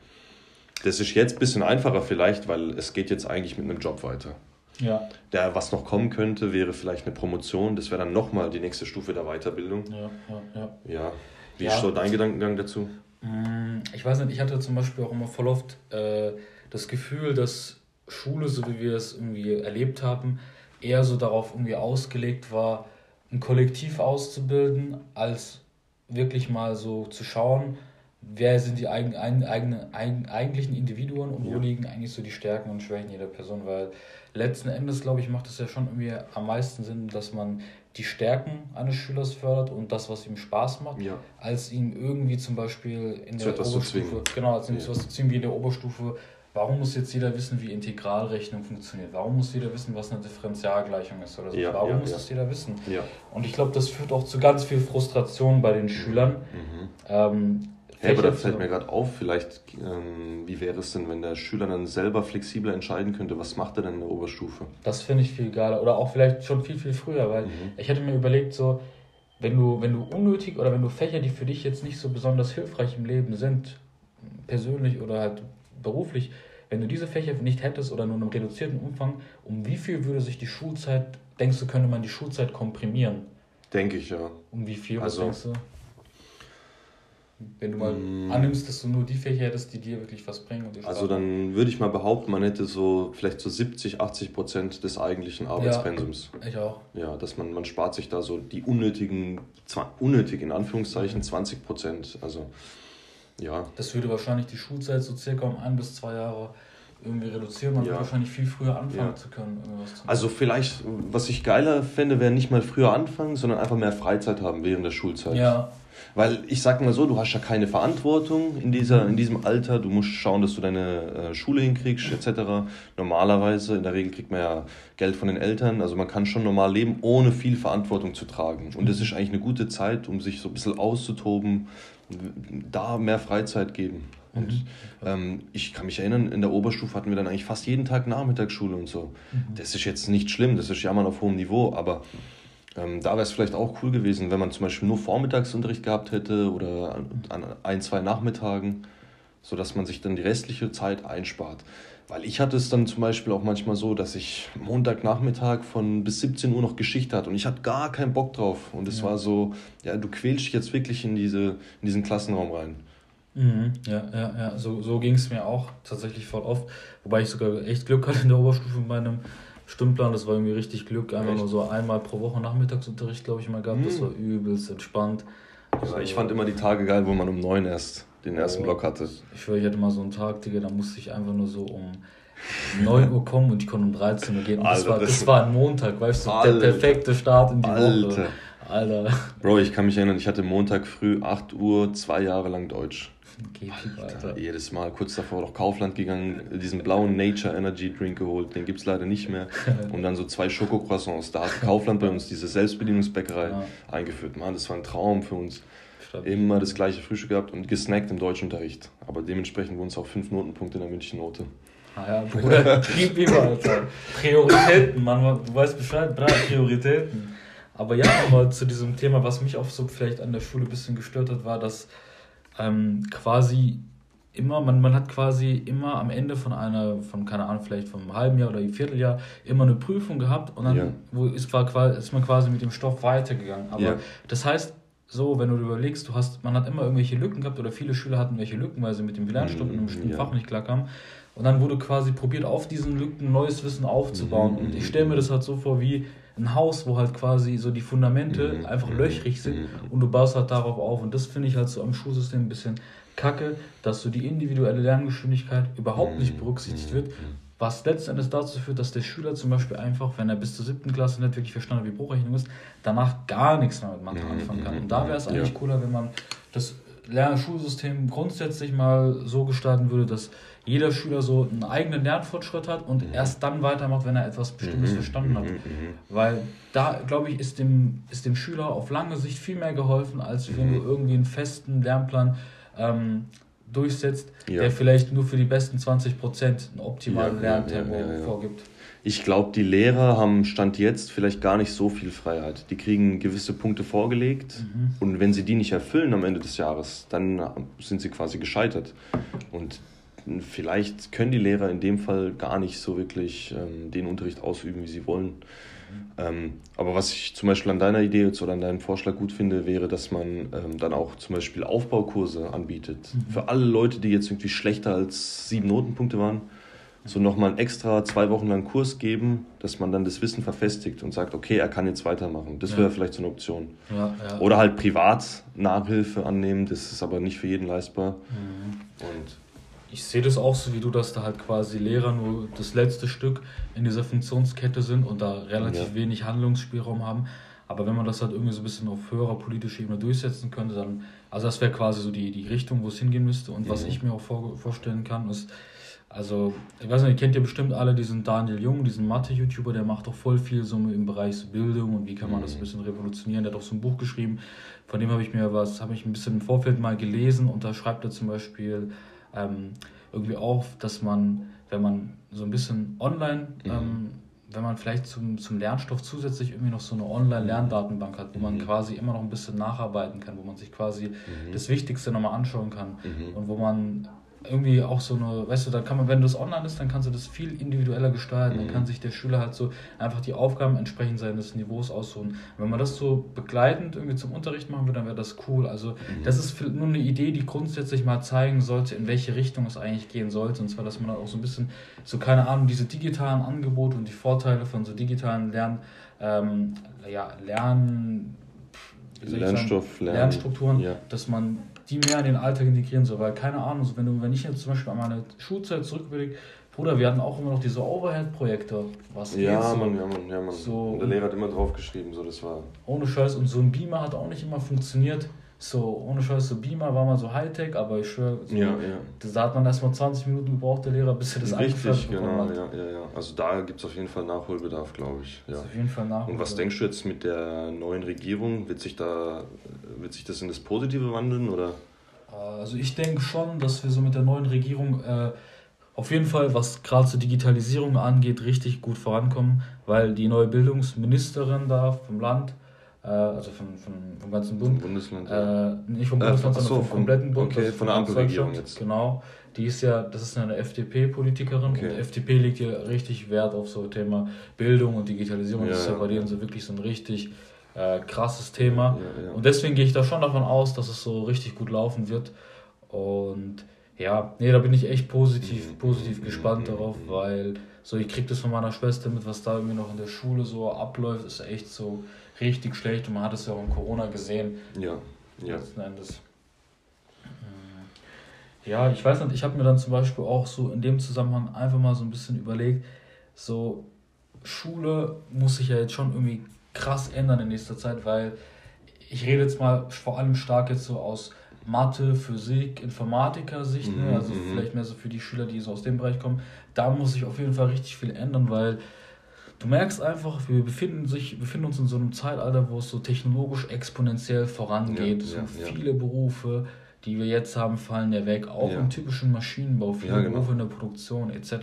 Das ist jetzt ein bisschen einfacher vielleicht, weil es geht jetzt eigentlich mit einem Job weiter. Ja. Der, was noch kommen könnte, wäre vielleicht eine Promotion. Das wäre dann nochmal die nächste Stufe der Weiterbildung. Ja, ja, ja. Ja. Wie ja. ist so dein Gedankengang dazu? Mm, ich weiß nicht, ich hatte zum Beispiel auch immer voll oft äh, das Gefühl, dass Schule, so wie wir es irgendwie erlebt haben, eher so darauf irgendwie ausgelegt war, ein Kollektiv auszubilden, als wirklich mal so zu schauen, wer sind die eigen, ein, eigene, ein, eigentlichen Individuen und ja. wo liegen eigentlich so die Stärken und Schwächen jeder Person, weil letzten Endes, glaube ich, macht es ja schon irgendwie am meisten Sinn, dass man die Stärken eines Schülers fördert und das, was ihm Spaß macht, ja. als ihn irgendwie zum Beispiel in der Oberstufe, genau, als ihm ja. zu zwingen wie in der Oberstufe, warum muss jetzt jeder wissen, wie Integralrechnung funktioniert? Warum muss jeder wissen, was eine Differentialgleichung ist oder so? Ja, warum muss das jeder wissen? Und ich glaube, das führt auch zu ganz viel Frustration bei den mhm. Schülern. Mhm. Ähm, Hey, aber da fällt mir gerade auf, vielleicht, ähm, wie wäre es denn, wenn der Schüler dann selber flexibler entscheiden könnte, was macht er denn in der Oberstufe? Das finde ich viel geiler. Oder auch vielleicht schon viel, viel früher, weil mhm. ich hätte mir überlegt, so, wenn du, wenn du unnötig oder wenn du Fächer, die für dich jetzt nicht so besonders hilfreich im Leben sind, persönlich oder halt beruflich, wenn du diese Fächer nicht hättest oder nur in einem reduzierten Umfang, um wie viel würde sich die Schulzeit, denkst du, könnte man die Schulzeit komprimieren? Denke ich ja. Um wie viel, was also, denkst du? Wenn du mal mm. annimmst, dass du nur die Fächer hättest, die dir wirklich was bringen. Und also dann würde ich mal behaupten, man hätte so vielleicht so 70, 80 Prozent des eigentlichen Arbeitspensums. Ja, ich auch. Ja, dass man, man spart sich da so die unnötigen, unnötig in Anführungszeichen, 20 Prozent. Also ja. Das würde wahrscheinlich die Schulzeit so circa um ein bis zwei Jahre irgendwie reduzieren. Man ja. würde wahrscheinlich viel früher anfangen ja. zu können. Zu also vielleicht, was ich geiler fände, wäre nicht mal früher anfangen, sondern einfach mehr Freizeit haben während der Schulzeit. Ja. Weil ich sag mal so, du hast ja keine Verantwortung in, dieser, in diesem Alter. Du musst schauen, dass du deine äh, Schule hinkriegst, etc. Normalerweise, in der Regel kriegt man ja Geld von den Eltern. Also man kann schon normal leben, ohne viel Verantwortung zu tragen. Und das ist eigentlich eine gute Zeit, um sich so ein bisschen auszutoben, da mehr Freizeit geben. Und mhm. ähm, ich kann mich erinnern, in der Oberstufe hatten wir dann eigentlich fast jeden Tag Nachmittagsschule und so. Mhm. Das ist jetzt nicht schlimm, das ist ja mal auf hohem Niveau, aber ähm, da wäre es vielleicht auch cool gewesen, wenn man zum Beispiel nur Vormittagsunterricht gehabt hätte oder an, an ein, zwei Nachmittagen, sodass man sich dann die restliche Zeit einspart. Weil ich hatte es dann zum Beispiel auch manchmal so, dass ich Montagnachmittag von bis 17 Uhr noch Geschichte hatte und ich hatte gar keinen Bock drauf. Und es ja. war so, ja, du quälst dich jetzt wirklich in, diese, in diesen Klassenraum rein. Mhm, ja, ja, ja, so, so ging es mir auch tatsächlich voll oft. Wobei ich sogar echt Glück hatte in der Oberstufe mit meinem Stundenplan, das war irgendwie richtig Glück. Einfach Echt? nur so einmal pro Woche Nachmittagsunterricht, glaube ich, mal gehabt. Mhm. Das war übelst entspannt. Also, ja, ich fand immer die Tage geil, wo man um neun erst den ersten oh, Block hatte. Ich schwöre, ich hatte mal so einen Tag, Digga, da musste ich einfach nur so um 9 Uhr kommen und ich konnte um 13 Uhr gehen. das, war, das war ein Montag, weißt du, Alter. der perfekte Start in die Alter. Woche. Alter. Bro, ich kann mich erinnern, ich hatte Montag früh 8 Uhr zwei Jahre lang Deutsch. Alter, Alter. Jedes Mal kurz davor noch Kaufland gegangen, diesen blauen Nature Energy Drink geholt, den gibt es leider nicht mehr. (laughs) Und dann so zwei Schokocroissants. Da hat Kaufland bei uns diese Selbstbedienungsbäckerei ja. eingeführt. Mann, das war ein Traum für uns. Statt. Immer das gleiche Frühstück gehabt und gesnackt im Deutschunterricht. Aber dementsprechend wurden es auch fünf Notenpunkte in der Münchennote. Ah ja, Bruder, immer, Alter. Prioritäten, Mann, du weißt Bescheid, drei Prioritäten. Aber ja, nochmal zu diesem Thema, was mich auch so vielleicht an der Schule ein bisschen gestört hat, war, dass ähm, quasi immer, man, man hat quasi immer am Ende von einer, von keine Ahnung, vielleicht vom halben Jahr oder Vierteljahr immer eine Prüfung gehabt und dann ja. wo ist, war, ist man quasi mit dem Stoff weitergegangen. Aber ja. das heißt, so, wenn du überlegst, du hast, man hat immer irgendwelche Lücken gehabt oder viele Schüler hatten welche Lücken, weil sie mit dem Lernstoff in einem bestimmten ja. Fach nicht klarkamen. Und dann wurde quasi probiert, auf diesen Lücken neues Wissen aufzubauen. Mhm. Und ich stelle mir das halt so vor, wie ein Haus, wo halt quasi so die Fundamente mhm. einfach löchrig sind und du baust halt darauf auf. Und das finde ich halt so am Schulsystem ein bisschen kacke, dass so die individuelle Lerngeschwindigkeit überhaupt nicht berücksichtigt wird. Was letztendlich dazu führt, dass der Schüler zum Beispiel einfach, wenn er bis zur siebten Klasse nicht wirklich verstanden hat, wie Bruchrechnung ist, danach gar nichts mehr mit Mathe anfangen kann. Und da wäre es eigentlich ja. cooler, wenn man das Lernschulsystem grundsätzlich mal so gestalten würde, dass jeder Schüler so einen eigenen Lernfortschritt hat und mhm. erst dann weitermacht, wenn er etwas Bestimmtes mhm. verstanden hat. Mhm. mhm. Weil da, glaube ich, ist dem, ist dem Schüler auf lange Sicht viel mehr geholfen, als wenn du mhm. irgendwie einen festen Lernplan ähm, durchsetzt, ja. der vielleicht nur für die besten 20% einen optimalen ja, Lerntempo ja, vorgibt. Ich glaube, die Lehrer haben Stand jetzt vielleicht gar nicht so viel Freiheit. Die kriegen gewisse Punkte vorgelegt mhm. und wenn sie die nicht erfüllen am Ende des Jahres, dann sind sie quasi gescheitert. Und vielleicht können die Lehrer in dem Fall gar nicht so wirklich ähm, den Unterricht ausüben, wie sie wollen. Ähm, aber was ich zum Beispiel an deiner Idee oder an deinem Vorschlag gut finde, wäre, dass man ähm, dann auch zum Beispiel Aufbaukurse anbietet. Mhm. Für alle Leute, die jetzt irgendwie schlechter als sieben Notenpunkte waren, so nochmal einen extra zwei Wochen lang Kurs geben, dass man dann das Wissen verfestigt und sagt, okay, er kann jetzt weitermachen. Das ja. wäre vielleicht so eine Option. Ja, ja. Oder halt privat Nachhilfe annehmen, das ist aber nicht für jeden leistbar. Mhm. Und ich sehe das auch so wie du, dass da halt quasi Lehrer nur das letzte Stück in dieser Funktionskette sind und da relativ wenig Handlungsspielraum haben. Aber wenn man das halt irgendwie so ein bisschen auf höherer politischer Ebene durchsetzen könnte, dann, also das wäre quasi so die, die Richtung, wo es hingehen müsste. Und was ich mir auch vor, vorstellen kann, ist, also, ich weiß nicht, ihr kennt ja bestimmt alle diesen Daniel Jung, diesen Mathe-YouTuber, der macht doch voll viel so im Bereich so Bildung und wie kann man das ein mhm. bisschen revolutionieren. Der hat auch so ein Buch geschrieben, von dem habe ich mir was, habe ich ein bisschen im Vorfeld mal gelesen und da schreibt er zum Beispiel ähm, irgendwie auf, dass man, wenn man so ein bisschen online, mhm. ähm, wenn man vielleicht zum, zum Lernstoff zusätzlich irgendwie noch so eine Online-Lerndatenbank hat, wo man mhm. quasi immer noch ein bisschen nacharbeiten kann, wo man sich quasi mhm. das Wichtigste nochmal anschauen kann mhm. und wo man irgendwie auch so eine, weißt du, da kann man, wenn das online ist, dann kannst du das viel individueller gestalten. Mhm. Dann kann sich der Schüler halt so einfach die Aufgaben entsprechend seines Niveaus aussuchen. wenn man das so begleitend irgendwie zum Unterricht machen würde, dann wäre das cool. Also, mhm. das ist nur eine Idee, die grundsätzlich mal zeigen sollte, in welche Richtung es eigentlich gehen sollte. Und zwar, dass man dann auch so ein bisschen, so keine Ahnung, diese digitalen Angebote und die Vorteile von so digitalen Lern, ähm, ja, Lern, Lernstoff, Lern, Lernstrukturen, ja. dass man die mehr in den Alltag integrieren soll. Weil, keine Ahnung, so wenn, du, wenn ich jetzt zum Beispiel an meine Schulzeit zurückblicke, Bruder, wir hatten auch immer noch diese Overhead-Projekte. Was ja, so? Mann, ja, Mann, ja, Mann. So, und der Lehrer hat immer drauf geschrieben, so das war. Ohne Scheiß. Und so ein Beamer hat auch nicht immer funktioniert. So, ohne Scheiß, so Beamer war mal so Hightech, aber ich schwöre, so, ja, ja. da hat man erstmal 20 Minuten gebraucht, der Lehrer, bis er das Richtig, genau, hat. ja, ja, ja. Also da gibt es auf jeden Fall Nachholbedarf, glaube ich. Ja. Auf jeden Fall Nachholbedarf. Und was denkst du jetzt mit der neuen Regierung? Wird sich da, wird sich das in das Positive wandeln, oder? Also ich denke schon, dass wir so mit der neuen Regierung äh, auf jeden Fall, was gerade zur Digitalisierung angeht, richtig gut vorankommen, weil die neue Bildungsministerin da vom Land, also von, von, vom ganzen Bund, vom Bundesland, äh, nicht vom äh, Bundesland, äh, sondern vom kompletten Bund, okay, also von der Ampelregierung jetzt. Genau, die ist ja, das ist eine FDP-Politikerin okay. und die FDP legt ja richtig Wert auf so Thema Bildung und Digitalisierung. Ja, das ist ja bei denen so wirklich so ein richtig äh, krasses Thema. Ja, ja. Und deswegen gehe ich da schon davon aus, dass es so richtig gut laufen wird. Und ja, nee, da bin ich echt positiv, mhm. positiv gespannt mhm. darauf, weil so ich kriege das von meiner Schwester mit, was da irgendwie noch in der Schule so abläuft, ist echt so richtig schlecht und man hat es ja auch in Corona gesehen. Ja, ja. Letzten Endes. Mhm. Ja, ich weiß nicht, ich habe mir dann zum Beispiel auch so in dem Zusammenhang einfach mal so ein bisschen überlegt, so Schule muss sich ja jetzt schon irgendwie krass ändern in nächster Zeit, weil ich rede jetzt mal vor allem stark jetzt so aus Mathe, Physik, Informatiker-Sicht, ne? mhm, also mhm. vielleicht mehr so für die Schüler, die so aus dem Bereich kommen. Da muss sich auf jeden Fall richtig viel ändern, weil du merkst einfach, wir befinden, sich, befinden uns in so einem Zeitalter, wo es so technologisch exponentiell vorangeht. Ja, so ja, viele ja. Berufe, die wir jetzt haben, fallen ja weg, auch im typischen Maschinenbau, viele genau. Berufe in der Produktion etc.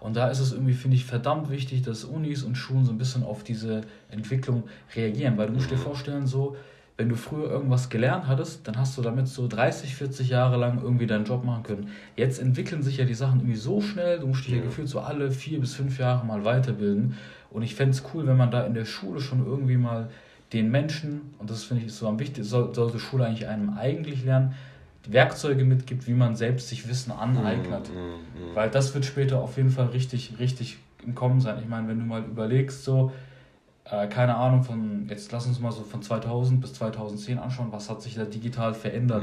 Und da ist es irgendwie, finde ich, verdammt wichtig, dass Unis und Schulen so ein bisschen auf diese Entwicklung reagieren. Weil du musst dir mhm. vorstellen, so, wenn du früher irgendwas gelernt hattest, dann hast du damit so 30, 40 Jahre lang irgendwie deinen Job machen können. Jetzt entwickeln sich ja die Sachen irgendwie so schnell, du musst dich ja, ja gefühlt so alle vier bis fünf Jahre mal weiterbilden. Und ich fände es cool, wenn man da in der Schule schon irgendwie mal den Menschen, und das finde ich so am wichtigsten, soll, sollte Schule eigentlich einem eigentlich lernen, Werkzeuge mitgibt, wie man selbst sich Wissen aneignet. Mm, mm, mm. Weil das wird später auf jeden Fall richtig, richtig im Kommen sein. Ich meine, wenn du mal überlegst, so, äh, keine Ahnung, von, jetzt lass uns mal so von 2000 bis 2010 anschauen, was hat sich da digital verändert.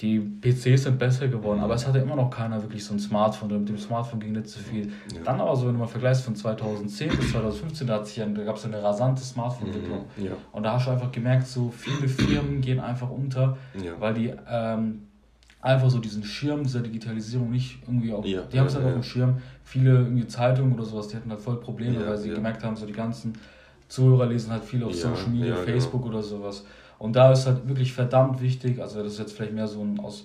Die PCs sind besser geworden, aber es hatte immer noch keiner wirklich so ein Smartphone. Mit dem Smartphone ging nicht so viel. Ja. Dann aber so, wenn du mal vergleichst von 2010 bis 2015, da, da gab es eine rasante Smartphone-Entwicklung. Ja. Und da hast du einfach gemerkt, so viele Firmen gehen einfach unter, weil die ähm, einfach so diesen Schirm dieser Digitalisierung nicht irgendwie auf. Ja, die haben es halt auf dem Schirm. Viele irgendwie Zeitungen oder sowas, die hatten halt voll Probleme, weil sie gemerkt haben, so die ganzen Zuhörer lesen halt viel auf Social Media, Facebook genau. oder sowas. Und da ist halt wirklich verdammt wichtig, also das ist jetzt vielleicht mehr so ein aus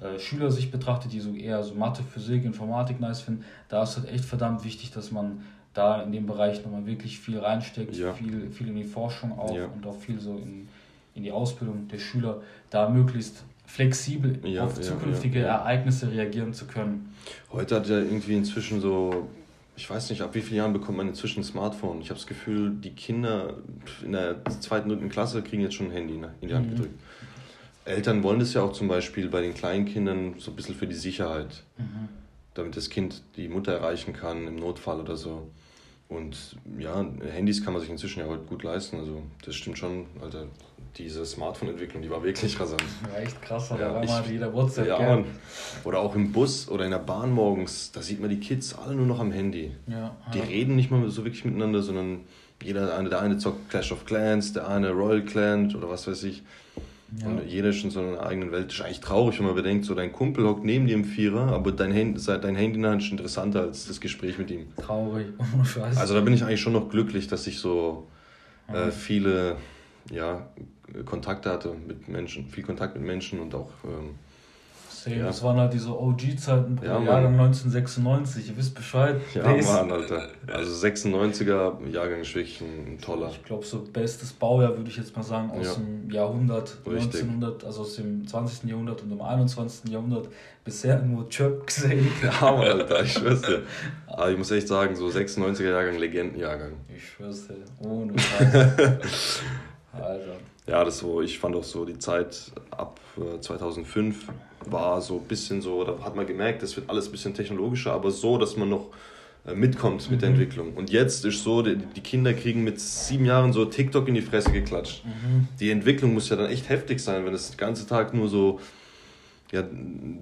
äh, Schülersicht betrachtet, die so eher so Mathe, Physik, Informatik nice finden, da ist halt echt verdammt wichtig, dass man da in dem Bereich nochmal wirklich viel reinsteckt, ja. viel, viel in die Forschung auch ja. und auch viel so in, in die Ausbildung der Schüler, da möglichst flexibel ja, auf zukünftige ja, ja, Ereignisse reagieren zu können. Heute hat ja irgendwie inzwischen so, ich weiß nicht, ab wie vielen Jahren bekommt man inzwischen ein Smartphone. Ich habe das Gefühl, die Kinder in der zweiten, dritten Klasse kriegen jetzt schon ein Handy ne, in die Hand mhm. gedrückt. Eltern wollen das ja auch zum Beispiel bei den kleinen Kindern so ein bisschen für die Sicherheit, mhm. damit das Kind die Mutter erreichen kann im Notfall oder so. Und ja, Handys kann man sich inzwischen ja heute gut leisten. Also das stimmt schon, Alter. Diese Smartphone-Entwicklung, die war wirklich rasant. (laughs) Ja, echt krass, da war mal jeder WhatsApp. Ja, gell? oder auch im Bus oder in der Bahn morgens, da sieht man die Kids alle nur noch am Handy. Ja, die ja. reden nicht mal so wirklich miteinander, sondern jeder eine, der eine zockt Clash of Clans, der eine Royal Clan oder was weiß ich. Ja. Und jeder ist in so einer eigenen Welt. Das ist eigentlich traurig, wenn man bedenkt, so dein Kumpel hockt neben dir im Vierer, aber dein Handy, dein Handy in der Hand ist interessanter als das Gespräch mit ihm. Traurig, (laughs) oh Scheiße. Also da bin ich eigentlich schon noch glücklich, dass ich so äh, viele ja, Kontakte hatte mit Menschen, viel Kontakt mit Menschen und auch ähm, Same, ja. das waren halt diese OG-Zeiten pro ja, Jahrgang 1996, ihr wisst Bescheid. Ja, Base. Mann, Alter. Also 96er Jahrgang ist wirklich ein toller. Ich glaube, so bestes Baujahr würde ich jetzt mal sagen aus ja. dem Jahrhundert, Richtig. 1900, also aus dem 20. Jahrhundert und dem 21. Jahrhundert bisher nur Chöp gesehen. (laughs) Ja, Mann, Alter, ich schwör's dir. Aber ich muss echt sagen, so 96er Jahrgang, Legendenjahrgang. Ich schwör's dir, ohne Scheiß. (laughs) Alter. Ja, das so, ich fand auch so die Zeit ab 2005 äh, war so ein bisschen so, da hat man gemerkt, das wird alles ein bisschen technologischer, aber so, dass man noch äh, mitkommt mit mhm. der Entwicklung. Und jetzt ist so, die, die, Kinder kriegen mit sieben Jahren so TikTok in die Fresse geklatscht. Mhm. Die Entwicklung muss ja dann echt heftig sein, wenn es den ganzen Tag nur so ja,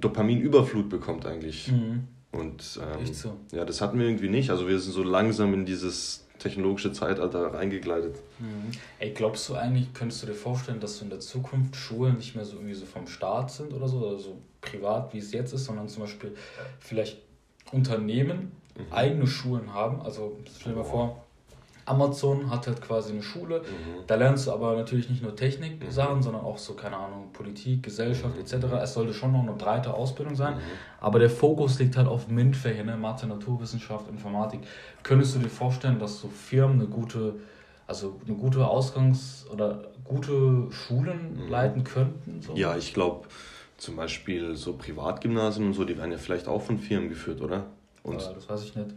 Dopaminüberflut bekommt eigentlich. Mhm. Und ähm, so. ja, das hatten wir irgendwie nicht. Also wir sind so langsam in dieses technologische Zeitalter reingegleitet. Mhm. Ey, glaubst du eigentlich, könntest du dir vorstellen, dass so in der Zukunft Schulen nicht mehr so irgendwie so vom Staat sind oder so, oder so privat, wie es jetzt ist, sondern zum Beispiel vielleicht Unternehmen mhm. eigene Schulen haben? Also stell dir mal vor, Amazon hat halt quasi eine Schule. Mhm. Da lernst du aber natürlich nicht nur Technik-Sachen, mhm. sondern auch so, keine Ahnung, Politik, Gesellschaft mhm. etc. Es sollte schon noch eine breite Ausbildung sein. Mhm. Aber der Fokus liegt halt auf MINT-Fächer, ne? Mathe, Naturwissenschaft, Informatik. Könntest du dir vorstellen, dass so Firmen eine gute, also eine gute Ausgangs- oder gute Schulen mhm. leiten könnten? So? Ja, ich glaube, zum Beispiel so Privatgymnasien und so, die werden ja vielleicht auch von Firmen geführt, oder? Und ja, das weiß ich nicht.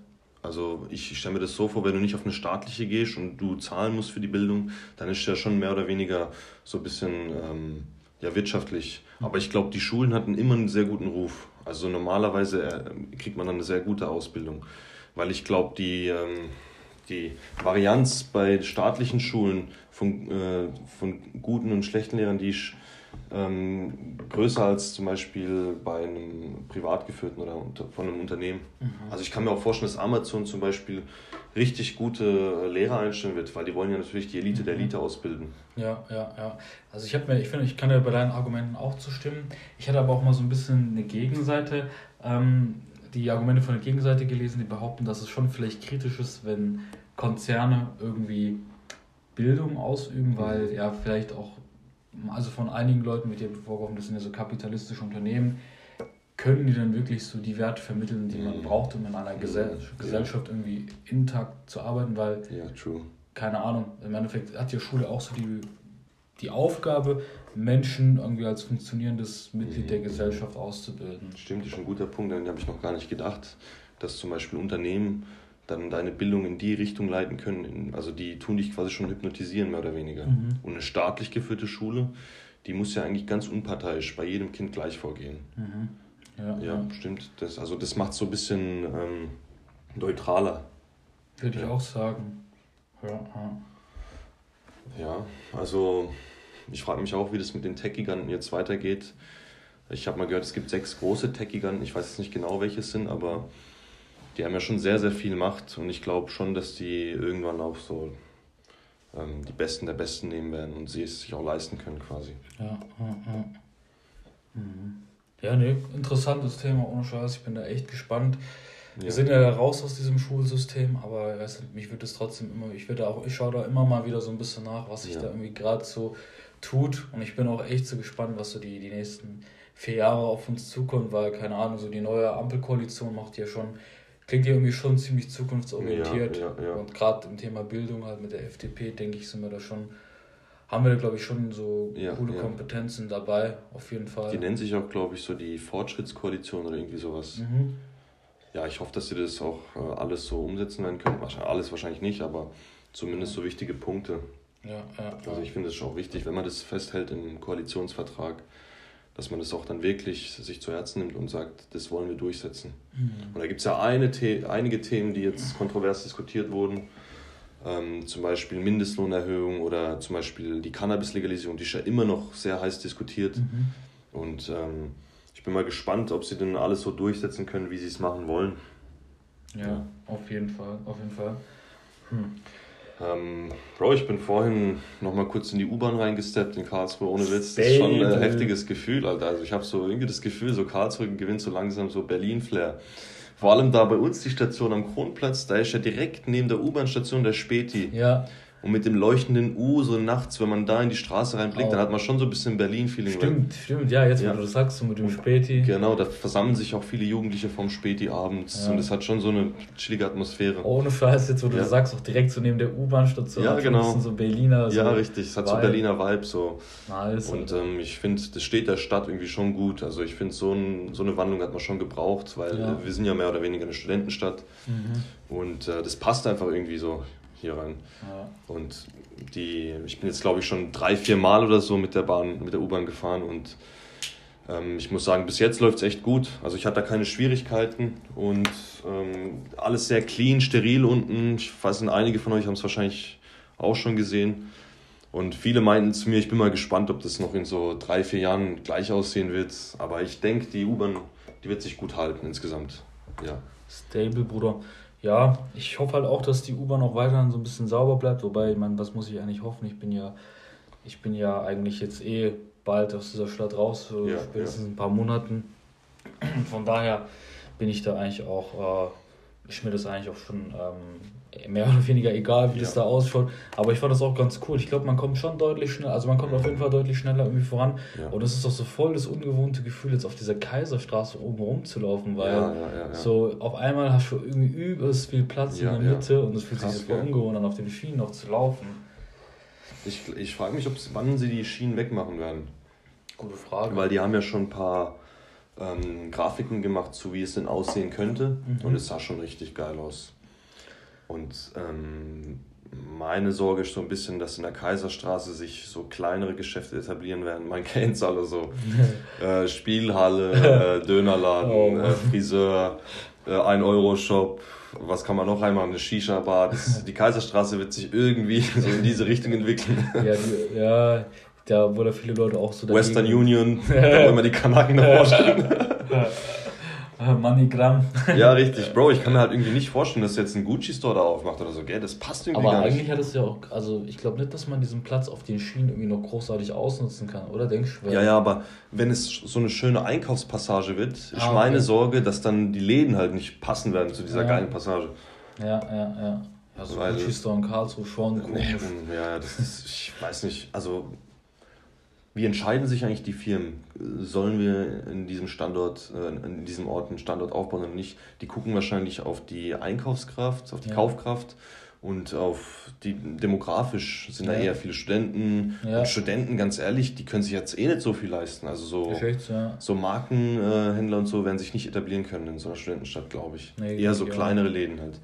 Also ich stelle mir das so vor, wenn du nicht auf eine staatliche gehst und du zahlen musst für die Bildung, dann ist ja schon mehr oder weniger so ein bisschen ähm, ja, wirtschaftlich. Aber ich glaube, die Schulen hatten immer einen sehr guten Ruf. Also normalerweise äh, kriegt man dann eine sehr gute Ausbildung. Weil ich glaube, die, ähm, die Varianz bei staatlichen Schulen von, äh, von guten und schlechten Lehrern, die ist ähm, größer als zum Beispiel bei einem privat geführten oder von einem Unternehmen. Mhm. Also ich kann mir auch vorstellen, dass Amazon zum Beispiel richtig gute Lehrer einstellen wird, weil die wollen ja natürlich die Elite mhm. der Elite ausbilden. Ja, ja, ja. Also ich habe mir, ich finde, ich kann ja bei deinen Argumenten auch zustimmen. Ich hatte aber auch mal so ein bisschen eine Gegenseite, ähm, die Argumente von der Gegenseite gelesen, die behaupten, dass es schon vielleicht kritisch ist, wenn Konzerne irgendwie Bildung ausüben, weil mhm. ja vielleicht auch also von einigen Leuten wird ja vorgeworfen, das sind ja so kapitalistische Unternehmen, können die dann wirklich so die Werte vermitteln, die man mhm. braucht, um in einer Gesell Gesellschaft irgendwie intakt zu arbeiten, weil, ja, true. keine Ahnung, im Endeffekt hat ja Schule auch so die, die Aufgabe, Menschen irgendwie als funktionierendes Mitglied mhm. der Gesellschaft auszubilden. Stimmt, das ist ein guter Punkt, den habe ich noch gar nicht gedacht, dass zum Beispiel Unternehmen dann deine Bildung in die Richtung leiten können. Also die tun dich quasi schon hypnotisieren, mehr oder weniger. Mhm. Und eine staatlich geführte Schule, die muss ja eigentlich ganz unparteiisch bei jedem Kind gleich vorgehen. Mhm. Ja, ja, ja, stimmt. Das, also das macht so ein bisschen ähm, neutraler. Würde ich auch sagen. Ja, ja. ja also ich frage mich auch, wie das mit den Tech-Giganten jetzt weitergeht. Ich habe mal gehört, es gibt sechs große Tech-Giganten. Ich weiß jetzt nicht genau, welche es sind, aber die haben ja schon sehr, sehr viel Macht und ich glaube schon, dass die irgendwann auch so ähm, die Besten der Besten nehmen werden und sie es sich auch leisten können quasi. Ja, ja, ja. Mhm. Ja, nee, interessantes Thema, ohne Scheiß. Ich bin da echt gespannt. Wir ja. sind ja raus aus diesem Schulsystem, aber weiß nicht, mich würde es trotzdem immer, ich würde auch, ich schaue da immer mal wieder so ein bisschen nach, was sich ja. da irgendwie gerade so tut. Und ich bin auch echt so gespannt, was so die, die nächsten vier Jahre auf uns zukommt, weil, keine Ahnung, so die neue Ampelkoalition macht ja schon klingt ja irgendwie schon ziemlich zukunftsorientiert. Ja, ja, ja. Und gerade im Thema Bildung halt mit der FDP, denke ich, sind wir da schon haben wir, glaube ich, schon so coole. Kompetenzen dabei, auf jeden Fall. Die nennen sich auch, glaube ich, so die Fortschrittskoalition oder irgendwie sowas. Mhm. Ja, ich hoffe, dass sie das auch äh, alles so umsetzen werden können. Alles wahrscheinlich nicht, aber zumindest so wichtige Punkte. Ja, ja. Also ich finde es schon auch wichtig, wenn man das festhält im Koalitionsvertrag, dass man das auch dann wirklich sich zu Herzen nimmt und sagt, das wollen wir durchsetzen. Mhm. Und da gibt es ja eine The einige Themen, die jetzt kontrovers diskutiert wurden. Ähm, zum Beispiel Mindestlohnerhöhung oder zum Beispiel die Cannabis-Legalisierung, die ist ja immer noch sehr heiß diskutiert. Mhm. Und ähm, ich bin mal gespannt, ob sie denn alles so durchsetzen können, wie sie es machen wollen. Ja, auf jeden Fall, auf jeden Fall. Hm. Ähm, Bro, ich bin vorhin noch mal kurz in die U-Bahn reingesteppt in Karlsruhe, ohne Witz. Das ist schon ein heftiges Gefühl, Alter. Also ich habe so irgendwie das Gefühl, so Karlsruhe gewinnt so langsam so Berlin-Flair. Vor allem da bei uns die Station am Kronplatz, da ist ja direkt neben der U-Bahn-Station der Späti. Ja, Und mit dem leuchtenden U, so nachts, wenn man da in die Straße reinblickt, Oh. dann hat man schon so ein bisschen Berlin-Feeling. stimmt, stimmt. Ja, jetzt, Ja. wo du das sagst, so mit dem Späti. Genau, da versammeln sich auch viele Jugendliche vom Späti abends Ja. und es hat schon so eine chillige Atmosphäre. Ohne Scheiß, jetzt wo du Ja. das sagst, auch direkt so neben der U-Bahn-Station. Ja, genau. ein bisschen So Berliner. So ja, richtig, es hat so Vibe. Berliner Vibe so. Nice. Und ähm, ich finde, das steht der Stadt irgendwie schon gut. Also ich finde, so, ein, so eine Wandlung hat man schon gebraucht, weil wir sind ja mehr oder weniger eine Studentenstadt mhm. und äh, das passt einfach irgendwie so hier rein. ja. Und die, ich bin jetzt glaube ich schon drei, vier Mal oder so mit der Bahn, mit der U-Bahn gefahren und ähm, ich muss sagen, bis jetzt läuft es echt gut. Also ich hatte da keine Schwierigkeiten und ähm, alles sehr clean, steril unten. Ich weiß nicht, einige von euch haben es wahrscheinlich auch schon gesehen. Und viele meinten zu mir, ich bin mal gespannt, ob das noch in so drei, vier Jahren gleich aussehen wird. Aber ich denke, die U-Bahn, die wird sich gut halten insgesamt. Ja. Stable, Bruder. Ja, ich hoffe halt auch, dass die U-Bahn auch weiterhin so ein bisschen sauber bleibt. Wobei, ich meine, was muss ich eigentlich hoffen? Ich bin ja, ich bin ja eigentlich jetzt eh bald aus dieser Stadt raus, so Ja, spätestens in ein paar Monaten. Von daher bin ich da eigentlich auch, äh, ist mir das eigentlich auch schon ähm, mehr oder weniger egal, wie das Ja. da ausschaut. Aber ich fand das auch ganz cool. Ich glaube, man kommt schon deutlich schneller, also man kommt auf jeden Fall deutlich schneller irgendwie voran. Ja. Und es ist auch so voll das ungewohnte Gefühl, jetzt auf dieser Kaiserstraße oben rumzulaufen, weil Ja, so auf einmal hast du irgendwie übelst viel Platz in der. Mitte und es fühlt Krass, sich so voll ungewohnt an, auf den Schienen noch zu laufen. Ich, ich frage mich, ob wann sie die Schienen wegmachen werden. Gute Frage. Weil die haben ja schon ein paar ähm, Grafiken gemacht, so wie es denn aussehen könnte. Mhm. Und es sah schon richtig geil aus. Und ähm, meine Sorge ist so ein bisschen, dass in der Kaiserstraße sich so kleinere Geschäfte etablieren werden. Man (laughs) kennt es alle so. (laughs) Äh, Spielhalle, (laughs) äh, Dönerladen, Oh. äh, Friseur, äh, 1-Euro-Shop. Was kann man noch einmal? Eine Shisha-Bar. Die Kaiserstraße wird sich irgendwie so in diese Richtung entwickeln. ja, die, ja, da da viele Leute auch so Western dagegen- Union, da wollen wir die Kanaken davor stehen. Moneygramm. Ja, (laughs) richtig. Bro, ich kann mir halt irgendwie nicht vorstellen, dass jetzt ein Gucci-Store da aufmacht oder so, gell? Das passt irgendwie Aber gar eigentlich nicht. hat es ja auch, also ich glaube nicht, dass man diesen Platz auf den Schienen irgendwie noch großartig ausnutzen kann, oder? Denkst du? Ja, ja, aber wenn es so eine schöne Einkaufspassage wird, ist Ah, okay. meine Sorge, dass dann die Läden halt nicht passen werden zu dieser Ja. geilen Passage. Ja, ja, ja. Ja, so Weil- Gucci Store in Karlsruhe schon Nee, komisch. ja, das ist, ich weiß nicht, also wie entscheiden sich eigentlich die Firmen? Sollen wir in diesem Standort, äh, in diesem Ort einen Standort aufbauen oder nicht? Die gucken wahrscheinlich auf die Einkaufskraft, auf die Ja. Kaufkraft und auf die demografisch sind da Ja. eher viele Studenten. Ja. Und Studenten, ganz ehrlich, die können sich jetzt eh nicht so viel leisten. Also so, ja. so Markenhändler und so werden sich nicht etablieren können in so einer Studentenstadt, glaube ich. Nee, eher so kleinere Läden halt.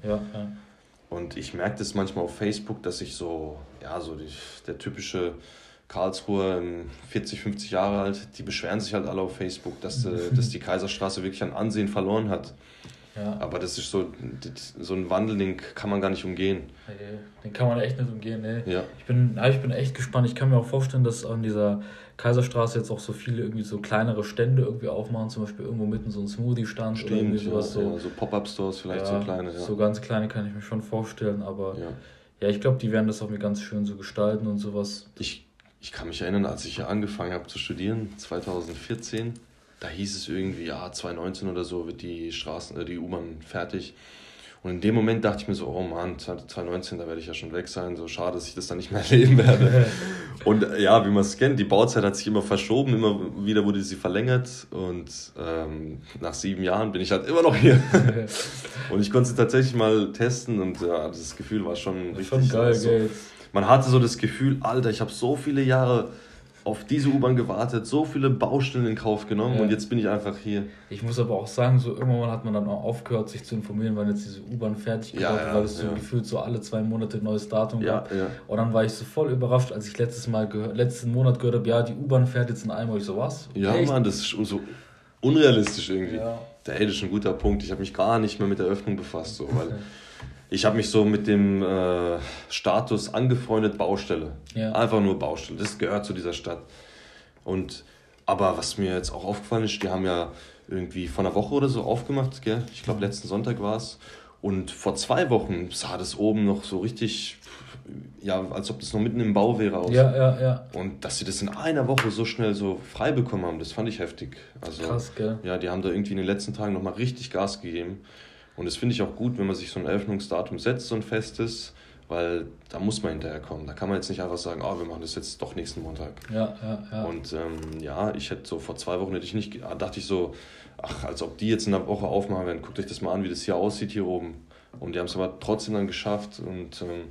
Und ich merke das manchmal auf Facebook, dass ich so, ja, so die, der typische Karlsruher, ähm, 40, 50 Jahre alt, die beschweren sich halt alle auf Facebook, dass, äh, (laughs) dass die Kaiserstraße wirklich an Ansehen verloren hat. ja. Aber das ist so, so ein Wandel, den kann man gar nicht umgehen. Den kann man echt nicht umgehen, ne? Ja, Ich bin, ich bin echt gespannt. Ich kann mir auch vorstellen, dass an dieser Kaiserstraße jetzt auch so viele irgendwie so kleinere Stände irgendwie aufmachen, zum Beispiel irgendwo mitten so ein Smoothie-Stand oder irgendwie sowas ja, so. ja, so Pop-Up-Stores vielleicht, so kleine. So ganz kleine kann ich mir schon vorstellen, aber ja, ja. ich glaube, die werden das auch mir ganz schön so gestalten und sowas. Ich, ich kann mich erinnern, als ich hier angefangen habe zu studieren, 2014, da hieß es irgendwie, ja, 2019 oder so wird die Straßen, äh, die U-Bahn fertig. Und in dem Moment dachte ich mir so, oh Mann, 2019, da werde ich ja schon weg sein. So schade, dass ich das dann nicht mehr (laughs) erleben werde. (laughs) Und äh, ja, wie man es kennt, die Bauzeit hat sich immer verschoben, immer wieder wurde sie verlängert. Und ähm, nach sieben Jahren bin ich halt immer noch hier. (laughs) Und ich konnte sie tatsächlich mal testen und ja, das Gefühl war schon richtig schon geil, so, gell? Man hatte so das Gefühl, Alter, ich habe so viele Jahre auf diese U-Bahn gewartet, so viele Baustellen in Kauf genommen ja. und jetzt bin ich einfach hier. Ich muss aber auch sagen, so irgendwann hat man dann auch aufgehört, sich zu informieren, wann jetzt diese U-Bahn fertig gebaut ja, ja, weil es so gefühlt so alle zwei Monate ein neues Datum gab. Und dann war ich so voll überrascht, als ich letztes Mal letzten Monat gehört habe, ja, die U-Bahn fährt jetzt in einem, ich so was? Ja, Echt? Mann, das ist so unrealistisch irgendwie. Ja. Der ist ein guter Punkt. Ich habe mich gar nicht mehr mit der Öffnung befasst, so, weil ich habe mich so mit dem äh, Status angefreundet Baustelle. Ja. Einfach nur Baustelle. Das gehört zu dieser Stadt. Und aber was mir jetzt auch aufgefallen ist, die haben ja irgendwie vor einer Woche oder so aufgemacht, gell? Ich glaube letzten Sonntag war es. Und vor zwei Wochen sah das oben noch so richtig, ja, als ob das noch mitten im Bau wäre aus. Ja, ja, ja. Und dass sie das in einer Woche so schnell so frei bekommen haben, das fand ich heftig. Also, Krass, gell? Ja, die haben da irgendwie in den letzten Tagen nochmal richtig Gas gegeben. Und das finde ich auch gut, wenn man sich so ein Eröffnungsdatum setzt, so ein festes, weil da muss man hinterherkommen. Da kann man jetzt nicht einfach sagen, oh, wir machen das jetzt doch nächsten Montag. Ja, ja, ja. Und ähm, ja, ich hätte so vor zwei Wochen hätte ich nicht, dachte ich so, ach, als ob die jetzt in einer Woche aufmachen werden. Guckt euch das mal an, wie das hier aussieht hier oben. Und die haben es aber trotzdem dann geschafft und ähm,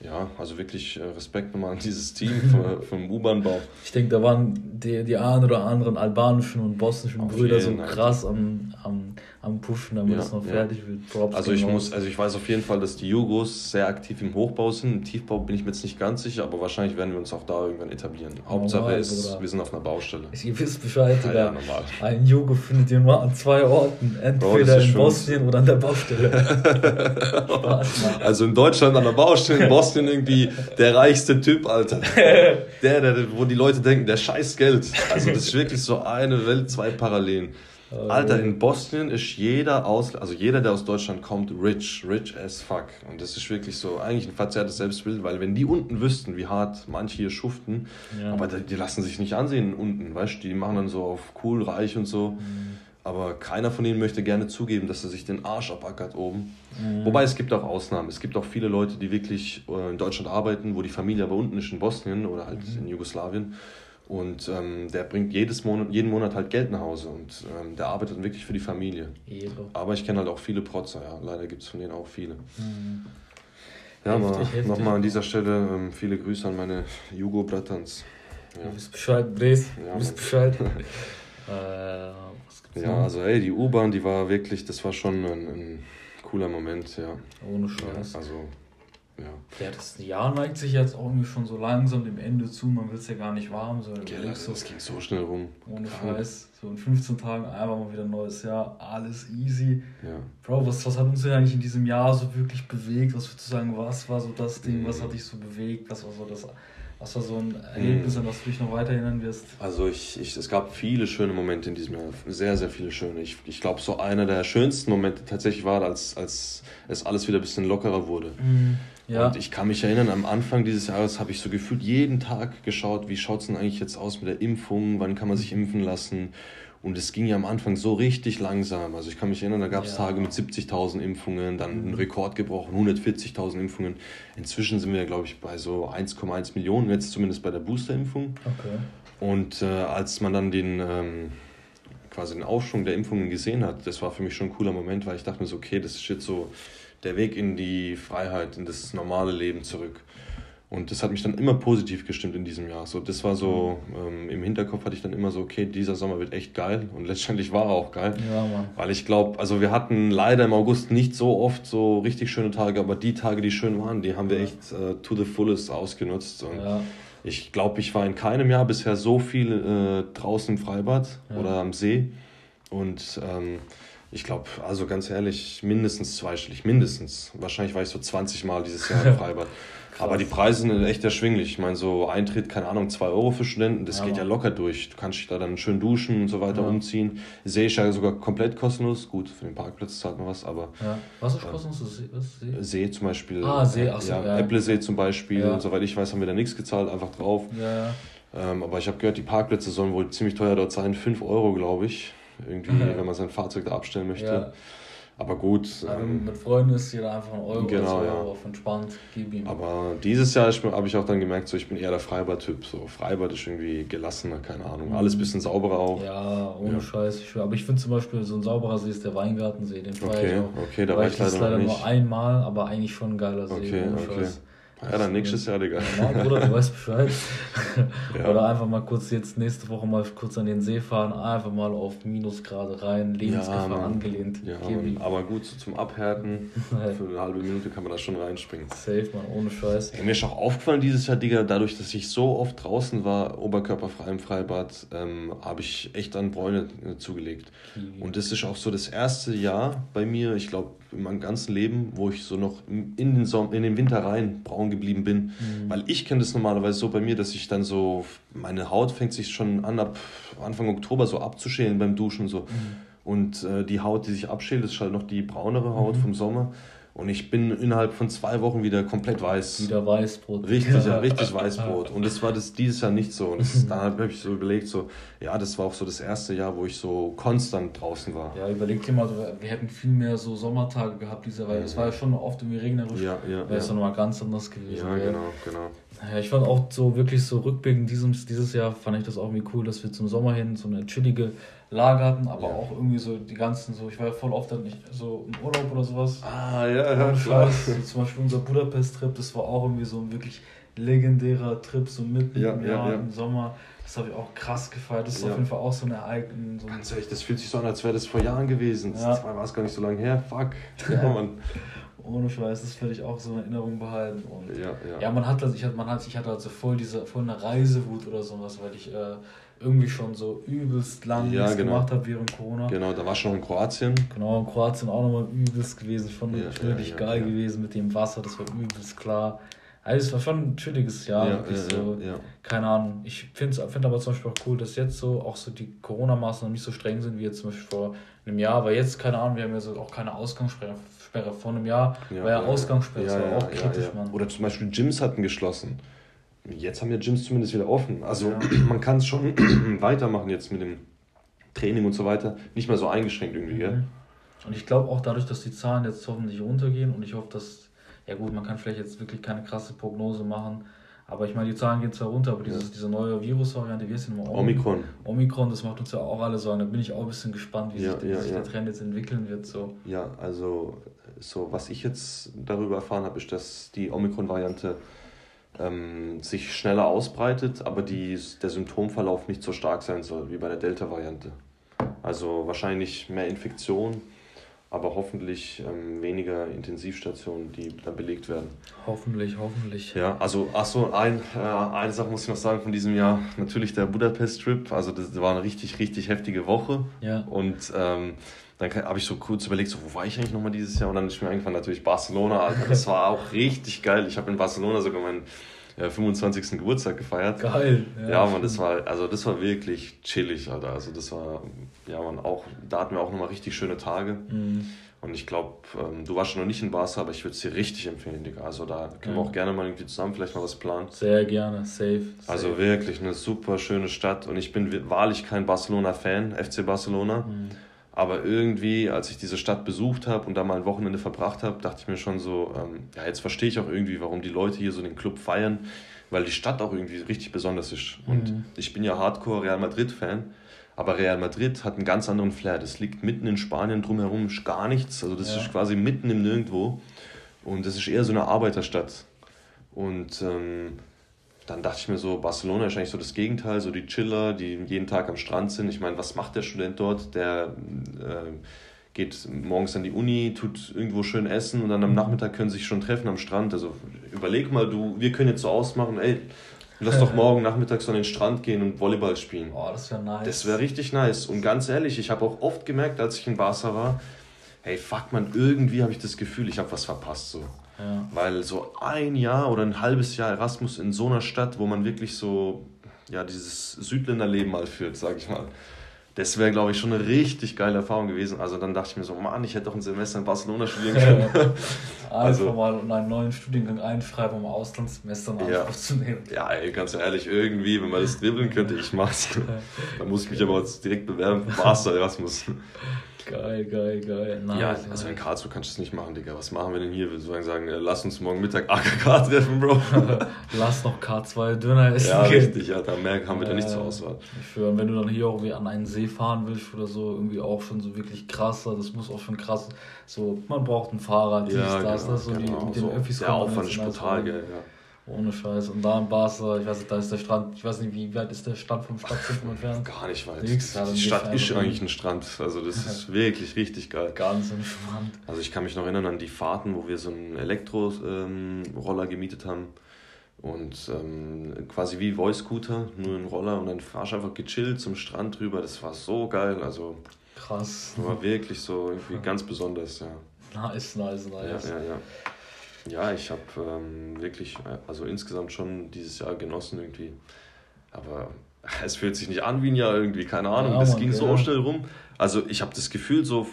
ja, also wirklich äh, Respekt nochmal an dieses Team (laughs) vom, vom U-Bahn-Bau. Ich denke, da waren die, die ein oder anderen albanischen und bosnischen Auf Brüder so krass am, am, am Pushen, damit ja, es noch fertig ja. wird. Props also ich muss, also ich weiß auf jeden Fall, dass die Jugos sehr aktiv im Hochbau sind. Im Tiefbau bin ich mir jetzt nicht ganz sicher, aber wahrscheinlich werden wir uns auch da irgendwann etablieren. Hauptsache normal, ist, Bruder. wir sind auf einer Baustelle. Ich wisst Bescheid, ja, ja, normal. Ein Jugo findet ihr nur an zwei Orten. Entweder Bro, in Bosnien oder an der Baustelle. (laughs) Also in Deutschland an der Baustelle, in Bosnien irgendwie der reichste Typ, Alter. (laughs) Der, der, wo die Leute denken, der scheiß Geld. Also das ist wirklich so eine Welt, zwei Parallelen. Alter, in Bosnien ist jeder aus, also jeder, der aus Deutschland kommt, rich, rich as fuck. Und das ist wirklich so eigentlich ein verzerrtes Selbstbild, weil wenn die unten wüssten, wie hart manche hier schuften, ja. aber die, die, lassen sich nicht ansehen unten, weißt du, die machen dann so auf cool, reich und so. Mhm. Aber keiner von ihnen möchte gerne zugeben, dass er sich den Arsch abackert oben. Mhm. Wobei es gibt auch Ausnahmen. Es gibt auch viele Leute, die wirklich äh, in Deutschland arbeiten, wo die Familie aber unten ist in Bosnien oder halt mhm. in Jugoslawien. Und ähm, der bringt jedes Monat, jeden Monat halt Geld nach Hause und ähm, der arbeitet wirklich für die Familie. Jeder. Aber ich kenne halt auch viele Protzer, ja. Leider gibt es von denen auch viele. Mhm. Ja, heftig, nochmal an dieser Stelle ähm, viele Grüße an meine Jugo-Bratans. Ja. Du wisst Bescheid, Bres. Ja, du wisst Bescheid. (laughs) äh, ja, also ey, die U-Bahn, die war wirklich, das war schon ein, ein cooler Moment, ja. Ohne Scheiß. Ja, also ja. ja, das Jahr neigt sich jetzt irgendwie schon so langsam dem Ende zu. Man will es ja gar nicht warm. So, ja, das, so, ging so schnell rum. Ohne Scheiß. So in 15 Tagen einfach mal wieder ein neues Jahr. Alles easy. Ja. Bro, was, was hat uns denn eigentlich in diesem Jahr so wirklich bewegt? Was würdest du sagen, was war so das Ding? Mhm. Was hat dich so bewegt? Was war so das was war so ein Erlebnis, an das du dich noch weiter erinnern wirst? Also ich, ich, es gab viele schöne Momente in diesem Jahr, sehr, sehr viele schöne. Ich, ich glaube, so einer der schönsten Momente tatsächlich war, als, als es alles wieder ein bisschen lockerer wurde. Mhm. Ja. Und ich kann mich erinnern, am Anfang dieses Jahres habe ich so gefühlt jeden Tag geschaut, wie schaut es denn eigentlich jetzt aus mit der Impfung, wann kann man sich impfen lassen. Und es ging ja am Anfang so richtig langsam. Also ich kann mich erinnern, da gab es ja. Tage mit 70.000 Impfungen, dann ein Rekord gebrochen, 140.000 Impfungen. Inzwischen sind wir, glaube ich, bei so 1,1 Millionen, jetzt zumindest bei der Boosterimpfung. Okay. Und äh, als man dann den, ähm, quasi den Aufschwung der Impfungen gesehen hat, das war für mich schon ein cooler Moment, weil ich dachte mir so, okay, das ist jetzt so der Weg in die Freiheit, in das normale Leben zurück. Und das hat mich dann immer positiv gestimmt in diesem Jahr. So, das war so, ähm, im Hinterkopf hatte ich dann immer so, okay, dieser Sommer wird echt geil. Und (laughs) letztendlich war er auch geil. Ja, Mann. Weil ich glaube, also wir hatten leider im August nicht so oft so richtig schöne Tage, aber die Tage, die schön waren, die haben wir echt äh, to the fullest ausgenutzt. Und ja. ich glaube, ich war in keinem Jahr bisher so viel äh, draußen im Freibad ja. oder am See. Und ähm, ich glaube, also ganz ehrlich, mindestens zweistellig, mindestens. Wahrscheinlich war ich so 20 Mal dieses Jahr im (laughs) Freibad. Aber die Preise sind echt erschwinglich. Ich meine, so Eintritt, keine Ahnung, 2 Euro für Studenten, das ja, geht ja locker durch. Du kannst dich da dann schön duschen und so weiter ja. umziehen. Sehe ich ja sogar komplett kostenlos. Gut, für den Parkplatz zahlt man was, aber. Ja. Was ist äh, kostenlos? See? See zum Beispiel. Ah, See, achso, ja. ja. Äpplesee zum Beispiel. Ja. Und soweit ich weiß, haben wir da nichts gezahlt, einfach drauf. Ja, ja. Ähm, aber ich habe gehört, die Parkplätze sollen wohl ziemlich teuer dort sein. 5 Euro, glaube ich irgendwie, wenn man sein Fahrzeug da abstellen möchte. Ja. Aber gut. Ähm, mit Freunden ist jeder einfach ein Euro, genau, ja. auf entspannt, gib ihm. Aber dieses Jahr habe ich auch dann gemerkt, so, ich bin eher der Freibad-Typ. So, Freibad ist irgendwie gelassener, keine Ahnung. Mhm. Alles ein bisschen sauberer auch. Ja, ohne ja. Scheiß. Ich, aber ich finde zum Beispiel, so ein sauberer See ist der Weingartensee. Den okay, ich auch. okay, da war ich leider, leider nur einmal, aber eigentlich schon ein geiler See. Okay, okay. Scheiß. Ja, dann nächstes Jahr, Digga. Ja, Bruder, du weißt Bescheid. (laughs) ja. Oder einfach mal kurz jetzt nächste Woche mal kurz an den See fahren, einfach mal auf Minusgrade rein, Lebensgefahr ja, angelehnt. Ja, aber gut, so zum Abhärten, (laughs) für eine halbe Minute kann man da schon reinspringen. Safe, man, ohne Scheiß. Ja, mir ist auch aufgefallen dieses Jahr, Digga, dadurch, dass ich so oft draußen war, oberkörperfrei im Freibad, ähm, habe ich echt an Bräune äh, zugelegt. Und das ist auch so das erste Jahr bei mir, ich glaube, in meinem ganzen Leben, wo ich so noch in den, Sommer, in den Winter rein braun geblieben bin. Mhm. Weil ich kenne das normalerweise so bei mir, dass ich dann so, meine Haut fängt sich schon an, ab Anfang Oktober so abzuschälen beim Duschen so. Mhm. Und äh, die Haut, die sich abschält, ist halt noch die braunere Haut mhm. vom Sommer. Und ich bin innerhalb von zwei Wochen wieder komplett weiß. Wieder Weißbrot. Richtig, ja, richtig Weißbrot. Und das war das dieses Jahr nicht so. Und das, (laughs) da habe ich so überlegt, so, ja, das war auch so das erste Jahr, wo ich so konstant draußen war. Ja, überleg dir mal, wir hätten viel mehr so Sommertage gehabt dieser, weil es war ja schon oft irgendwie regnerisch. Ja, ja. Wäre es ja. nochmal ganz anders gewesen. Ja, genau, genau. Ja, ich fand auch so wirklich so rückblickend dieses, dieses Jahr fand ich das auch irgendwie cool, dass wir zum Sommer hin so eine chillige Lage hatten, aber ja. auch irgendwie so die ganzen, so ich war ja voll oft nicht so im Urlaub oder sowas. Ah, ja, ja, klar. (laughs) So, zum Beispiel unser Budapest-Trip, das war auch irgendwie so ein wirklich legendärer Trip, so mitten ja, im Jahr, ja, im Sommer. Das habe ich auch krass gefeiert. Das ist auf jeden Fall auch so ein Ereignis. So Ganz ehrlich, das fühlt sich so an, als wäre das vor Jahren gewesen. Das war es gar nicht so lange her. Fuck. Ja, (laughs) Mann. Ohne Scheiß, das werde ich auch so in Erinnerung behalten. Und ja, ja. ja man hat das, ich hatte, man hat, ich hatte also voll diese, voll eine Reisewut oder sowas, weil ich äh, irgendwie schon so übelst lang ja, genau. gemacht habe während Corona. Genau, da war schon in Kroatien. Genau, in Kroatien auch nochmal übelst gewesen. Schon ja, wirklich geil gewesen mit dem Wasser, das war übelst klar. Also es war schon ein chilliges Jahr, ja, wirklich ja, so. Ja, Keine Ahnung. Ich finde find aber zum Beispiel auch cool, dass jetzt so auch so die Corona-Maßnahmen nicht so streng sind wie jetzt zum Beispiel vor einem Jahr. Weil jetzt, keine Ahnung, wir haben ja so auch keine Ausgangssperre vor einem Jahr. war ja, Ausgangssperre, das war auch kritisch, Mann. Oder zum Beispiel Gyms hatten geschlossen. Jetzt haben ja Gyms zumindest wieder offen. Also ja. (clears throat) man kann es schon (clears throat) weitermachen jetzt mit dem Training und so weiter. Nicht mehr so eingeschränkt irgendwie, gell? Mhm. Und ich glaube auch dadurch, dass die Zahlen jetzt hoffentlich runtergehen und ich hoffe, dass, ja gut, man kann vielleicht jetzt wirklich keine krasse Prognose machen, aber ich meine, die Zahlen gehen zwar runter, aber dieses, ja. diese neue Virusvariante, wie ist denn nochmal? Omikron. Omikron, das macht uns ja auch alle Sorgen. Da bin ich auch ein bisschen gespannt, wie ja, sich, ja, sich der Trend jetzt entwickeln wird. So. Ja, also so was ich jetzt darüber erfahren habe, ist, dass die Omikron-Variante ähm, sich schneller ausbreitet, aber die, der Symptomverlauf nicht so stark sein soll wie bei der Delta-Variante. Also wahrscheinlich mehr Infektion, aber hoffentlich ähm, weniger Intensivstationen, die dann belegt werden. Hoffentlich, hoffentlich. Ja, also, achso, ein, äh, eine Sache muss ich noch sagen von diesem Jahr. Natürlich der Budapest-Trip. Also, das war eine richtig, richtig heftige Woche. Ja. Und ähm, dann habe ich so kurz überlegt, so, wo war ich eigentlich nochmal dieses Jahr? Und dann ist mir eingefallen, natürlich Barcelona, Alter. Das war auch richtig geil. Ich habe in Barcelona sogar meinen äh, 25. Geburtstag gefeiert. Geil. Ja, ja man, das war, also das war wirklich chillig, Alter. Also das war, ja, man, auch, da hatten wir auch nochmal richtig schöne Tage. Mhm. Und ich glaube, ähm, du warst schon noch nicht in Barca, aber ich würde es dir richtig empfehlen, Digga. Also da können ja. wir auch gerne mal irgendwie zusammen vielleicht mal was planen. Sehr gerne, safe. safe. Also wirklich eine super schöne Stadt. Und ich bin wahrlich kein Barcelona-Fan, FC Barcelona. Mhm. Aber irgendwie, als ich diese Stadt besucht habe und da mal ein Wochenende verbracht habe, dachte ich mir schon so, ähm, ja, jetzt verstehe ich auch irgendwie, warum die Leute hier so den Club feiern, weil die Stadt auch irgendwie richtig besonders ist. Mhm. Und ich bin ja Hardcore Real Madrid-Fan, aber Real Madrid hat einen ganz anderen Flair. Das liegt mitten in Spanien, drumherum ist gar nichts. Also das ja. ist quasi mitten im Nirgendwo. Und das ist eher so eine Arbeiterstadt. Und ähm, dann dachte ich mir so, Barcelona ist eigentlich so das Gegenteil, so die Chiller, die jeden Tag am Strand sind. Ich meine, was macht der Student dort? Der äh, geht morgens an die Uni, tut irgendwo schön essen und dann am Nachmittag können sie sich schon treffen am Strand. Also überleg mal, du, wir können jetzt so ausmachen, ey, lass doch morgen nachmittags an den Strand gehen und Volleyball spielen. Oh, das wäre nice. Das wäre richtig nice. Und ganz ehrlich, ich habe auch oft gemerkt, als ich in Barca war, hey, fuck man, irgendwie habe ich das Gefühl, ich habe was verpasst so. Ja. Weil so ein Jahr oder ein halbes Jahr Erasmus in so einer Stadt, wo man wirklich so ja, dieses Südländerleben mal führt, sag ich mal. Das wäre, glaube ich, schon eine richtig geile Erfahrung gewesen. Also dann dachte ich mir so, Mann, ich hätte doch ein Semester in Barcelona studieren können. (laughs) also, Einfach mal einen neuen Studiengang einschreiben, um Auslandssemester in ja. zu nehmen. Ja, ey, ganz ehrlich, irgendwie, wenn man das dribbeln könnte, ich mach's. (laughs) da muss ich mich aber jetzt direkt bewerben für Master Erasmus. (laughs) Geil, geil, geil. Nice, ja, also in Karlsruhe kannst du es nicht machen, Digga. Was machen wir denn hier? Wir sollen sagen, äh, lass uns morgen Mittag AKK treffen, Bro. (laughs) lass noch K2 Döner essen. Ja, richtig, ja, da mehr haben wir äh, da nicht zur Auswahl. Ich schwöre, wenn du dann hier auch wie an einen See fahren willst oder so, irgendwie auch schon so wirklich krasser, das muss auch schon krass, so, man braucht ein Fahrrad, dies, ja, das, genau, das, so genau. die, mit den Öffis Der Aufwand ist brutal, gell, ja. Ohne Scheiß. Und da in Barca, ich weiß nicht, da ist der Strand, ich weiß nicht, wie weit ist der Strand vom Stadtzentrum entfernt? Gar nicht weit. Nix, ja, die Stadt ist eigentlich ein Strand. Also das (laughs) ist wirklich richtig geil. Ganz entspannt. Also ich kann mich noch erinnern an die Fahrten, wo wir so einen Elektro-Roller ähm, gemietet haben. Und ähm, quasi wie Voice Scooter, nur ein Roller und dann fahrst du einfach gechillt zum Strand rüber. Das war so geil. Also krass. War wirklich so irgendwie ganz besonders, ja. Nice, nice, nice. Ja, ja, ja. Ja, ich habe ähm, wirklich, also insgesamt schon dieses Jahr genossen irgendwie. Aber (laughs) es fühlt sich nicht an wie ein Jahr irgendwie, keine Ahnung. Ja, das Mann, ging ja. so schnell rum. Also ich habe das Gefühl, so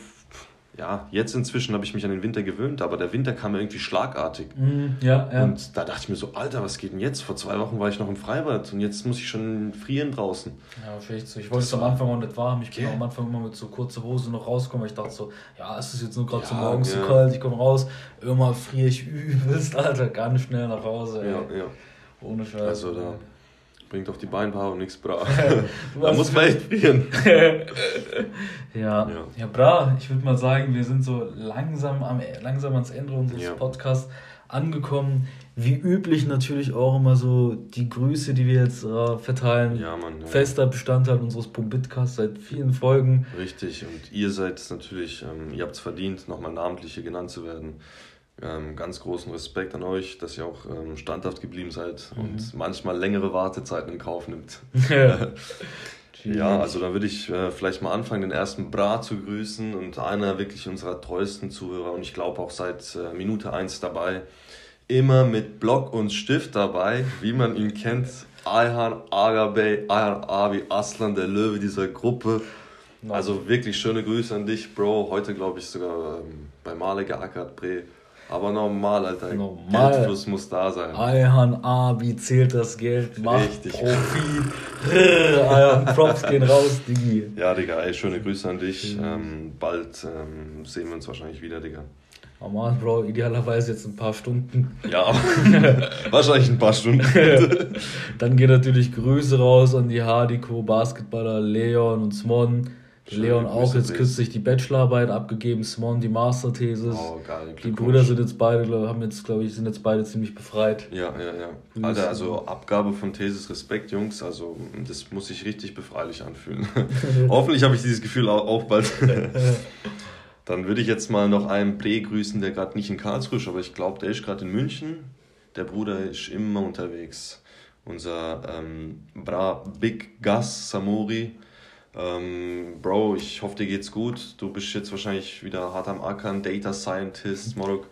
ja, jetzt inzwischen habe ich mich an den Winter gewöhnt, aber der Winter kam irgendwie schlagartig. Mm, ja, ja. Und da dachte ich mir so, Alter, was geht denn jetzt? Vor zwei Wochen war ich noch im Freibad und jetzt muss ich schon frieren draußen. Ja, vielleicht so. Ich wollte es am Anfang auch nicht warm. Ich bin am Anfang immer mit so kurzer Hose noch rauskommen, ich dachte so, ja, es ist jetzt nur gerade ja, so morgens ja. so kalt, ich komme raus, immer friere ich (laughs) übelst, Alter, ganz schnell nach Hause. Ey. Ja, ja. Ohne Scheiß. Also da bringt auf die Beinpaare und nichts bra. (laughs) da muss man echt frieren. (laughs) ja. ja, ja, bra, ich würde mal sagen, wir sind so langsam, am, langsam ans Ende unseres ja. Podcasts angekommen. Wie üblich natürlich auch immer so die Grüße, die wir jetzt äh, verteilen. Ja, Mann. Ja. Fester Bestandteil unseres Pumbitcasts seit vielen Folgen. Richtig, und ihr seid natürlich, ähm, ihr habt es verdient, nochmal namentlich hier genannt zu werden. Ähm, ganz großen Respekt an euch, dass ihr auch ähm, standhaft geblieben seid mhm. und manchmal längere Wartezeiten in Kauf nimmt. (laughs) ja, (laughs) also da würde ich äh, vielleicht mal anfangen, den ersten Bra zu grüßen und einer wirklich unserer treuesten Zuhörer und ich glaube auch seit äh, Minute 1 dabei, immer mit Block und Stift dabei, wie man ihn kennt. Ayhan Agabey, Ayhan Abi Aslan, der Löwe dieser Gruppe. Also wirklich schöne Grüße an dich, Bro. Heute glaube ich sogar ähm, bei Male geackert, Bre. Aber normal, Alter. Normal. Geldfluss muss da sein. Ayhan A, wie zählt das Geld? Macht Richtig. Profit. Ayhan, Props gehen raus, Digi. Ja, Digga, ey, schöne Grüße an dich. Ähm, bald ähm, sehen wir uns wahrscheinlich wieder, Digga. Normal, Bro, idealerweise jetzt ein paar Stunden. Ja, (laughs) wahrscheinlich ein paar Stunden. (laughs) Dann gehen natürlich Grüße raus an die Hardiko, Basketballer Leon und Smon. Leon auch jetzt kürzlich die Bachelorarbeit abgegeben, Smon die Masterthesis. Oh, geil. Die Brüder sind jetzt beide, haben jetzt, glaube ich, sind jetzt beide ziemlich befreit. Ja, ja, ja. Alter, also Abgabe von Thesis, Respekt, Jungs. Also das muss sich richtig befreilich anfühlen. (laughs) Hoffentlich habe ich dieses Gefühl auch bald. (laughs) (laughs) Dann würde ich jetzt mal noch einen Bre grüßen, der gerade nicht in Karlsruhe ist, aber ich glaube, der ist gerade in München. Der Bruder ist immer unterwegs. Unser ähm, Bra Big Gas Samori ähm, Bro, ich hoffe, dir geht's gut. Du bist jetzt wahrscheinlich wieder hart am Ackern, Data Scientist, Morok.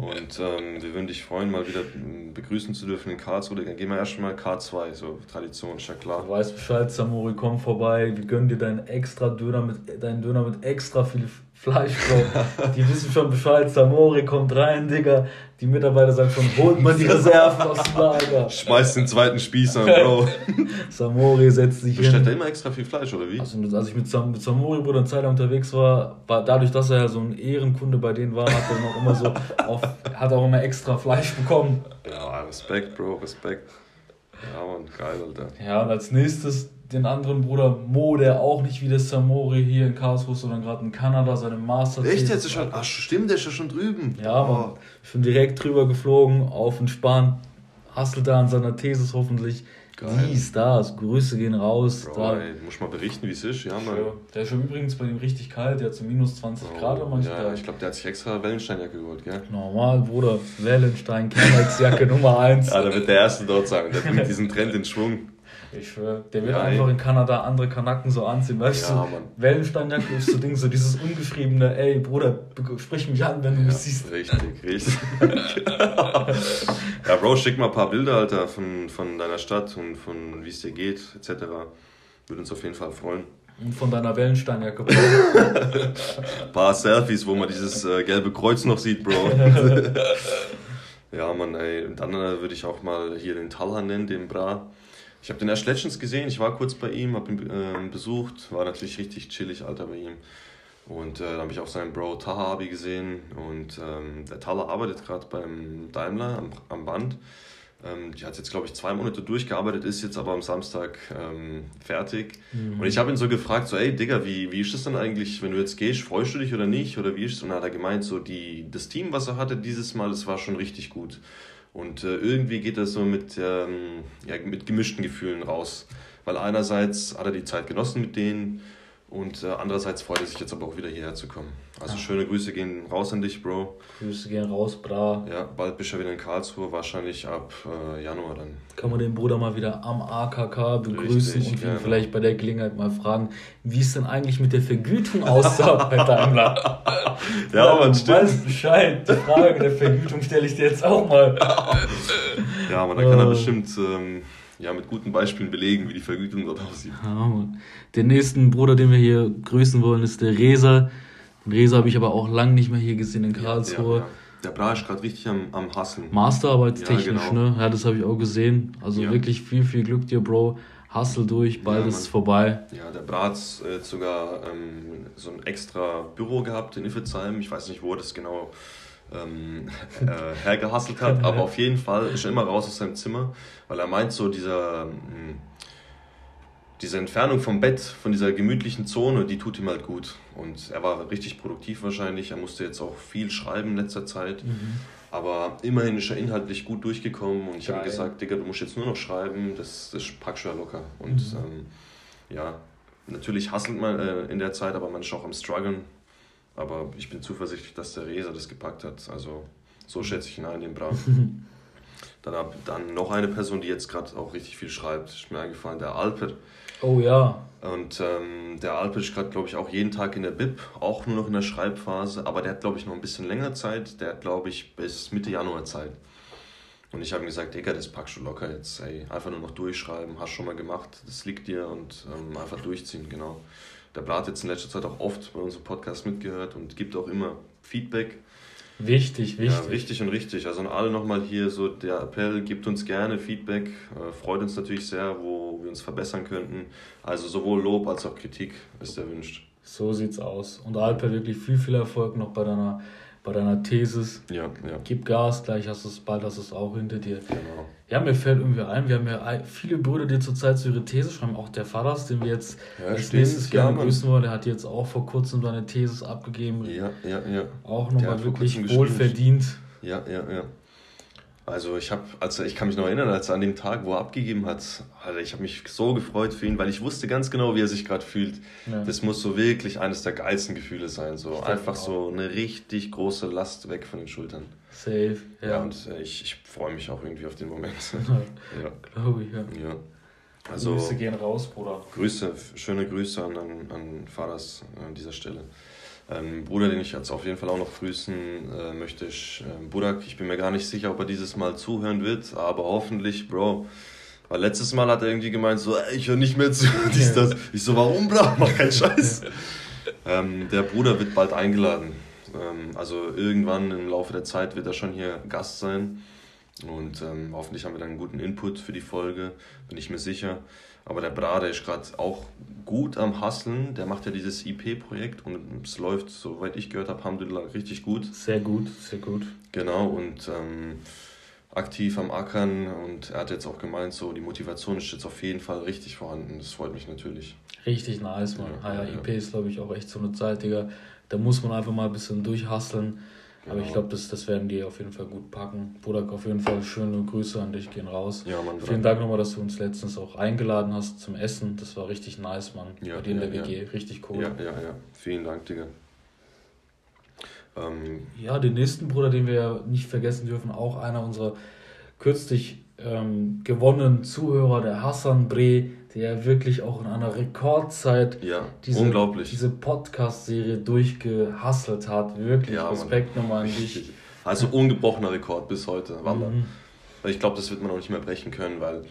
Und ähm, wir würden dich freuen, mal wieder ähm, begrüßen zu dürfen in Karlsruhe. Dann gehen wir erstmal K2, so Tradition, ist ja klar. Du weißt Bescheid, Samori, komm vorbei. Wir gönnen dir deinen extra Döner mit, deinen Döner mit extra viel Fleisch, Bro. Die wissen schon Bescheid. Samori kommt rein, Digga. Die Mitarbeiter sagen schon, holt man die Reserven aus dem Lager. Schmeißt den zweiten Spieß an, Bro. (laughs) Samori setzt sich Bestellt hin. Bestellt er immer extra viel Fleisch, oder wie? Also, als ich mit, Sam mit Samori, Bruder, eine Zeit lang unterwegs war, war, dadurch, dass er ja so ein Ehrenkunde bei denen war, hat er noch immer so, auf, hat auch immer extra Fleisch bekommen. Ja, Respekt, Bro, Respekt. Ja, Mann, geil, Alter. Ja, und als nächstes den anderen Bruder Mo, der auch nicht wie der Samori hier in Karlsruhe, sondern gerade in Kanada seine Master. Echt jetzt schon? Ach stimmt, der ist ja schon drüben. Ja, oh. Mann. Ich bin direkt drüber geflogen, auf den Span. Hustelt da an seiner Thesis hoffentlich. Geil. Dies, das, Grüße gehen raus. Bro, da. ey, muss mal berichten, wie es ist. Ja, mal. Der ist schon übrigens bei ihm richtig kalt, der hat so minus 20 oh, Grad manchmal. Ja, ich glaube, der hat sich extra Wellensteinjacke geholt, gell? Normal, Bruder. Wellenstein, Kernex-Jacke (laughs) Nummer 1. Ja, da wird der Erste dort sagen. Der bringt diesen Trend in Schwung. Ich schwöre, der wird ja, einfach in Kanada andere Kanaken so anziehen, weißt ja, du? Wellensteinjacke ist so Ding, so dieses ungeschriebene, ey Bruder, sprich mich an, wenn du ja, mich siehst. Richtig, richtig. ja, Bro, schick mal ein paar Bilder, Alter, von, von deiner Stadt und von wie es dir geht, etc. Würde uns auf jeden Fall freuen. Und von deiner Wellensteinjacke. (laughs) ein paar Selfies, wo man dieses äh, gelbe Kreuz noch sieht, Bro. (laughs) ja, Mann, ey. Und dann äh, würde ich auch mal hier den Talhan nennen, den Bra. Ich habe den erst letztens gesehen, ich war kurz bei ihm, habe ihn äh, besucht, war natürlich richtig chillig, Alter, bei ihm. Und äh, dann habe ich auch seinen Bro Taha Abi gesehen und ähm, der Taha arbeitet gerade beim Daimler am, am Band. Ähm, die hat jetzt, glaube ich, zwei Monate durchgearbeitet, ist jetzt aber am Samstag ähm, fertig. Mhm. Und ich habe ihn so gefragt, so, ey Digga, wie, wie ist das denn eigentlich, wenn du jetzt gehst, freust du dich oder nicht? Oder wie ist es? Und dann hat er gemeint, so, die, das Team, was er hatte dieses Mal, das war schon richtig gut. Und äh, irgendwie geht das so mit, ähm, ja, mit gemischten Gefühlen raus. Weil einerseits hat er die Zeit genossen mit denen und äh, andererseits freut er sich jetzt aber auch wieder hierher zu kommen. Also ja. schöne Grüße gehen raus an dich, Bro. Grüße gehen raus, bra. Ja, bald bist du ja wieder in Karlsruhe, wahrscheinlich ab äh, Januar dann. Kann man den Bruder mal wieder am AKK begrüßen Richtig, und ihn vielleicht bei der Gelegenheit mal fragen, wie es denn eigentlich mit der Vergütung aussah (laughs) bei Daimler. ja, aber stimmt. Weißt Bescheid, die Frage der Vergütung stelle ich dir jetzt auch mal. ja, aber da kann er äh. bestimmt... Ähm, ja, mit guten Beispielen belegen, wie die Vergütung dort aussieht. Ja, den nächsten Bruder, den wir hier grüßen wollen, ist der Resa. Den Resa habe ich aber auch lange nicht mehr hier gesehen in Karlsruhe. Ja, ja, Der Bra ist gerade richtig am, am Hasseln. Masterarbeitstechnisch, ja, genau. ne? Ja, das habe ich auch gesehen. Also wirklich viel, viel Glück dir, Bro. Hustle durch, bald ist es vorbei. Ja, der Brat hat äh, sogar ähm, so ein extra Büro gehabt in Iffezheim. Ich weiß nicht, wo das genau ähm, (laughs) äh, hergehasselt hat, aber auf jeden Fall ist er immer raus aus seinem Zimmer, weil er meint, so dieser, hm, diese Entfernung vom Bett, von dieser gemütlichen Zone, die tut ihm halt gut. Und er war richtig produktiv wahrscheinlich. Er musste jetzt auch viel schreiben in letzter Zeit. Mhm. Aber immerhin ist er inhaltlich gut durchgekommen und ich habe gesagt, Digga, du musst jetzt nur noch schreiben, das, das packst du ja locker. Und mhm. ähm, ja, natürlich hasselt man äh, in der Zeit, aber man ist auch am struggeln. Aber ich bin zuversichtlich, dass der Resa das gepackt hat. Also so schätze ich ihn ein, den Bram. (laughs) dann, hab, dann noch eine Person, die jetzt gerade auch richtig viel schreibt, ist mir eingefallen, der Alper. Oh ja. Und ähm, der Alper ist gerade, glaube ich, auch jeden Tag in der Bib, auch nur noch in der Schreibphase. Aber der hat, glaube ich, noch ein bisschen länger Zeit. Der hat, glaube ich, bis Mitte Januar Zeit. Und ich habe ihm gesagt, Digga, das packst du locker jetzt. Ey, einfach nur noch durchschreiben, hast schon mal gemacht, das liegt dir und ähm, einfach durchziehen, genau. Der Brat hat jetzt in letzter Zeit auch oft bei unserem Podcast mitgehört und gibt auch immer Feedback. Wichtig, wichtig. Ja, wichtig und richtig. Also an alle nochmal hier so der Appell, gibt uns gerne Feedback. Äh, freut uns natürlich sehr, wo wir uns verbessern könnten. Also sowohl Lob als auch Kritik ist erwünscht. So sieht's aus. Und Alper, wirklich viel, viel Erfolg noch bei deiner bei deiner Thesis. Ja, ja. Gib Gas, gleich hast du es, bald hast du es auch hinter dir. Genau. Ja, mir fällt irgendwie ein, wir haben ja viele Brüder, die zurzeit so ihre These schreiben, auch der Vater, den wir jetzt ja, als nächstes gerne grüßen wollen, der hat jetzt auch vor kurzem seine Thesis abgegeben. Ja, ja, ja. Auch nochmal wirklich wohlverdient. Ja, ja, ja. Also ich habe, also ich kann mich noch erinnern, als er an dem Tag, wo er abgegeben hat, Alter, ich habe mich so gefreut für ihn, weil ich wusste ganz genau, wie er sich gerade fühlt. Ja. Das muss so wirklich eines der geilsten Gefühle sein, so einfach so eine richtig große Last weg von den Schultern. Safe, ja. ja und äh, ich, ich freue mich auch irgendwie auf den Moment. (laughs) ja, glaube ich, ja. ja. Also, Grüße gehen raus, Bruder. Grüße, schöne Grüße an, an, an Fadas an dieser Stelle. Ähm, Bruder, den ich jetzt auf jeden Fall auch noch grüßen äh, möchte, ist äh, Burak. Ich bin mir gar nicht sicher, ob er dieses Mal zuhören wird, aber hoffentlich, Bro. Weil letztes Mal hat er irgendwie gemeint, so, ey, ich höre nicht mehr zu. (laughs) Dies, das. Ich so, warum, Bro? (laughs) Mach keinen Scheiß. ähm, der Bruder wird bald eingeladen. Ähm, also irgendwann im Laufe der Zeit wird er schon hier Gast sein. Und ähm, hoffentlich haben wir dann einen guten Input für die Folge, bin ich mir sicher. Aber der Brade ist gerade auch gut am Hasseln. Der macht ja dieses IP-Projekt und es läuft, soweit ich gehört habe, Alhamdulillah, richtig gut. Sehr gut, sehr gut. Genau, und ähm, aktiv am Ackern. Und er hat jetzt auch gemeint, so die Motivation ist jetzt auf jeden Fall richtig vorhanden. Das freut mich natürlich. Richtig nice, man. Ja, ja, ja, IP ist, glaube ich, auch echt so eine Zeit, Digga. Da muss man einfach mal ein bisschen durchhasseln aber ich genau. glaube, das, das werden die auf jeden Fall gut packen. Budak, auf jeden Fall schöne Grüße an dich gehen raus. Ja, Mann, Vielen Dank nochmal, dass du uns letztens auch eingeladen hast zum Essen. Das war richtig nice, Mann. Ja, Bei dir in der WG. Ja. Richtig cool. Ja, ja, ja. Vielen Dank, Digga. Ähm, ja, den nächsten Bruder, den wir nicht vergessen dürfen, auch einer unserer kürzlich ähm, gewonnenen Zuhörer, der Hassan Bre, der wirklich auch in einer Rekordzeit ja, diese, unglaublich. diese Podcast-Serie durchgehasselt hat. Wirklich ja, Respekt nochmal an dich. Also ungebrochener Rekord bis heute. Mhm. Ich glaube, das wird man auch nicht mehr brechen können, weil,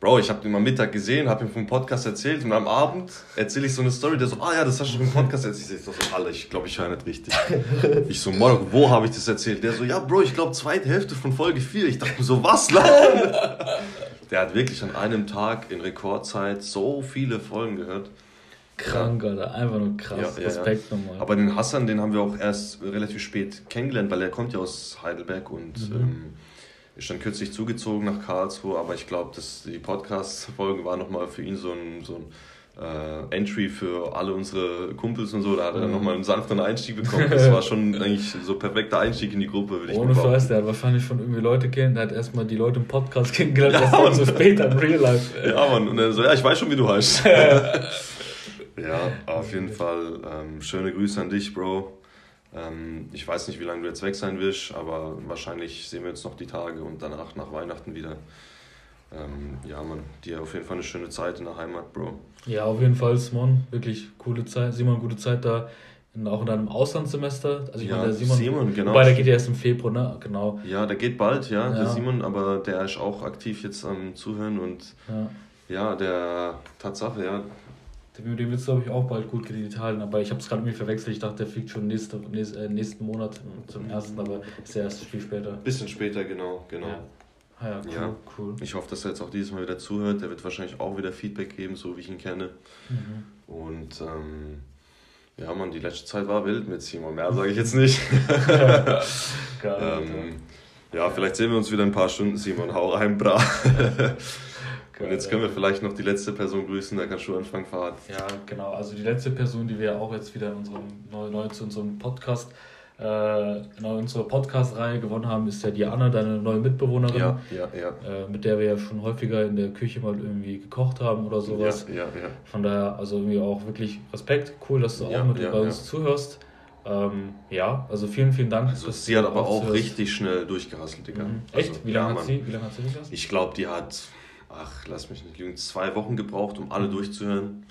Bro, ich habe den am Mittag gesehen, habe ihm vom Podcast erzählt und am Abend erzähle ich so eine Story, der so, ah ja, das hast du im Podcast erzählt. Ich so, Alter, ich glaube, ich höre nicht richtig. (laughs) ich so, Morgen, wo habe ich das erzählt? Der so, ja, Bro, ich glaube, zweite Hälfte von Folge 4. Ich dachte mir so, was? (laughs) Der hat wirklich an einem Tag in Rekordzeit so viele Folgen gehört. Krank, ja. Alter. Einfach nur krass. Ja, Respekt nochmal. Aber den Hassan, den haben wir auch erst relativ spät kennengelernt, weil er kommt ja aus Heidelberg und mhm. ähm, ist dann kürzlich zugezogen nach Karlsruhe. Aber ich glaube, die Podcast-Folge war nochmal für ihn so ein, so ein äh, Entry für alle unsere Kumpels und so. Da hat er mhm. nochmal einen sanfteren Einstieg bekommen. Das war schon (laughs) eigentlich so perfekter Einstieg in die Gruppe, würde ich Ohne Scheiß, der hat wahrscheinlich schon irgendwie Leute kennen. Der hat erstmal die Leute im Podcast (laughs) kennengelernt, ja, erst so später im Real Life. (laughs) Ja, Mann. Und dann so, ja, ich weiß schon, wie du heißt. ja, auf jeden Fall. Ähm, schöne Grüße an dich, Bro. Ähm, ich weiß nicht, wie lange du jetzt weg sein wirst, aber wahrscheinlich sehen wir uns noch die Tage und danach nach Weihnachten wieder. Ähm, ja, man, dir auf jeden Fall eine schöne Zeit in der Heimat, Bro. Ja, auf jeden Fall, Simon. Wirklich coole Zeit. Simon, gute Zeit da. In, auch in deinem Auslandssemester. Also ich ja, meine, der Simon, Simon genau. Wobei, der geht ja erst im Februar, ne? Genau. Ja, der geht bald, ja, ja. der Simon, aber der ist auch aktiv jetzt am Zuhören und ja, ja der Tatsache, ja. Dem, dem wird es, glaube ich, auch bald gut Kredit halten, aber ich habe es gerade irgendwie verwechselt. Ich dachte, der fliegt schon nächste, nächste, äh, nächsten Monat zum ersten, aber ist ja erst viel später. Bisschen später, genau, genau. Ja. Ja, cool, ja. cool. Ich hoffe, dass er jetzt auch dieses Mal wieder zuhört. Der wird wahrscheinlich auch wieder Feedback geben, so wie ich ihn kenne. Mhm. Und ähm, ja, man, die letzte Zeit war wild mit Simon. Mehr sage ich jetzt nicht. (laughs) Geil, ähm, ja, vielleicht sehen wir uns wieder ein paar Stunden, Simon. Hau rein, bra. (laughs) Und jetzt können wir vielleicht noch die letzte Person grüßen, da kannst du anfangen, Fahrt. Ja, genau. Also die letzte Person, die wir auch jetzt wieder in unserem, neu, neu zu unserem Podcast äh, genau unsere Podcast-Reihe gewonnen haben, ist ja Diana, deine neue Mitbewohnerin, ja, ja, ja. Äh, mit der wir ja schon häufiger in der Küche mal irgendwie gekocht haben oder sowas. Ja, ja, ja. Von daher, also irgendwie auch wirklich Respekt, cool, dass du auch mit bei uns zuhörst. Ähm, ja, also vielen, vielen Dank. Also sie hat aber auch richtig schnell durchgehasselt, Digga. Mhm. Echt? Also, wie lange hat, sie, wie lange hat sie das? Ich glaube, die hat, ach, lass mich nicht lügen, zwei Wochen gebraucht, um alle mhm. durchzuhören.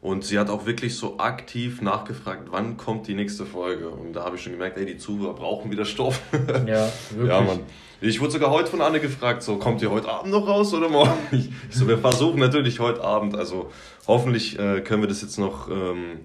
Und sie hat auch wirklich so aktiv nachgefragt, wann kommt die nächste Folge. Und da habe ich schon gemerkt, ey, die Zuhörer brauchen wieder Stoff. (laughs) Ja, wirklich. Ja, Mann. Ich wurde sogar heute von Anne gefragt, so, kommt ihr heute Abend noch raus oder morgen? Ich, so, wir versuchen natürlich heute Abend. Also hoffentlich äh, können wir das jetzt noch ähm,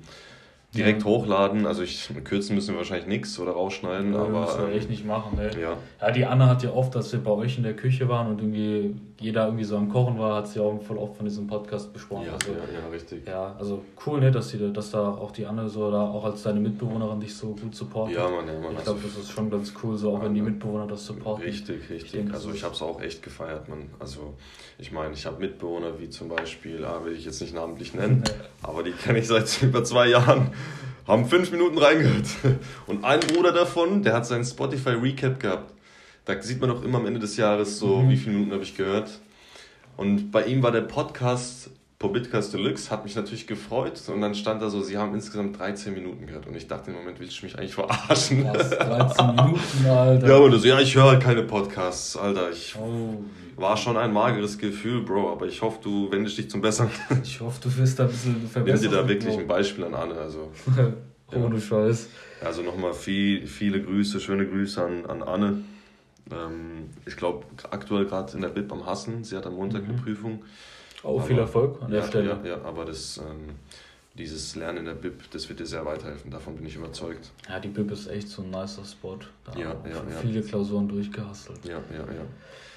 direkt ja. hochladen. Also ich kürzen müssen wir wahrscheinlich nichts oder rausschneiden. Ja, aber müssen wir ähm, echt nicht machen. Ne? Ja. ja, die Anna hat ja oft, dass wir bei euch in der Küche waren und irgendwie jeder irgendwie so am Kochen war, hat sie auch voll oft von diesem Podcast besprochen. Ja, also, ja, ja, richtig. Ja, also cool, ne, dass, sie, dass da auch die Anne so da auch als deine Mitbewohnerin dich so gut supportet. Ja, Mann, ja, Mann. Ich glaube, das ist schon ganz cool, so auch wenn die Mitbewohner das supporten. Richtig, richtig. Ich denke, also ich habe es auch echt gefeiert, man. Also ich meine, ich habe Mitbewohner wie zum Beispiel, ah, will ich jetzt nicht namentlich nennen, aber die kenne ich seit (laughs) über zwei Jahren haben fünf Minuten reingehört. Und ein Bruder davon, der hat seinen Spotify Recap gehabt. Da sieht man doch immer am Ende des Jahres so, mhm. wie viele Minuten habe ich gehört. Und bei ihm war der Podcast Pobitcast Deluxe, hat mich natürlich gefreut. Und dann stand da so, sie haben insgesamt 13 Minuten gehört. Und ich dachte im Moment, willst du mich eigentlich verarschen? Was, 13 Minuten, Alter. Ja, und so, ja, ich höre halt keine Podcasts, Alter. Ich, oh. War schon ein mageres Gefühl, Bro, aber ich hoffe, du wendest dich zum Besseren. (laughs) Ich hoffe, du wirst da ein bisschen verbessern. Nimm dir da wirklich ein Beispiel an Anne. Also, (laughs) Ohne ja. Scheiß. Also nochmal viel, viele Grüße, schöne Grüße an, an Anne. Ähm, ich glaube, aktuell gerade in der BIP am Hassen. Sie hat am Montag mhm. eine Prüfung. Oh, aber, viel Erfolg an der ja, Stelle. Ja, ja aber das, ähm, dieses Lernen in der BIP, das wird dir sehr weiterhelfen. Davon bin ich überzeugt. Ja, die BIP ist echt so ein nicer Spot. Da ja, ja, ja. Viele Klausuren durchgehastelt. Ja, ja, ja.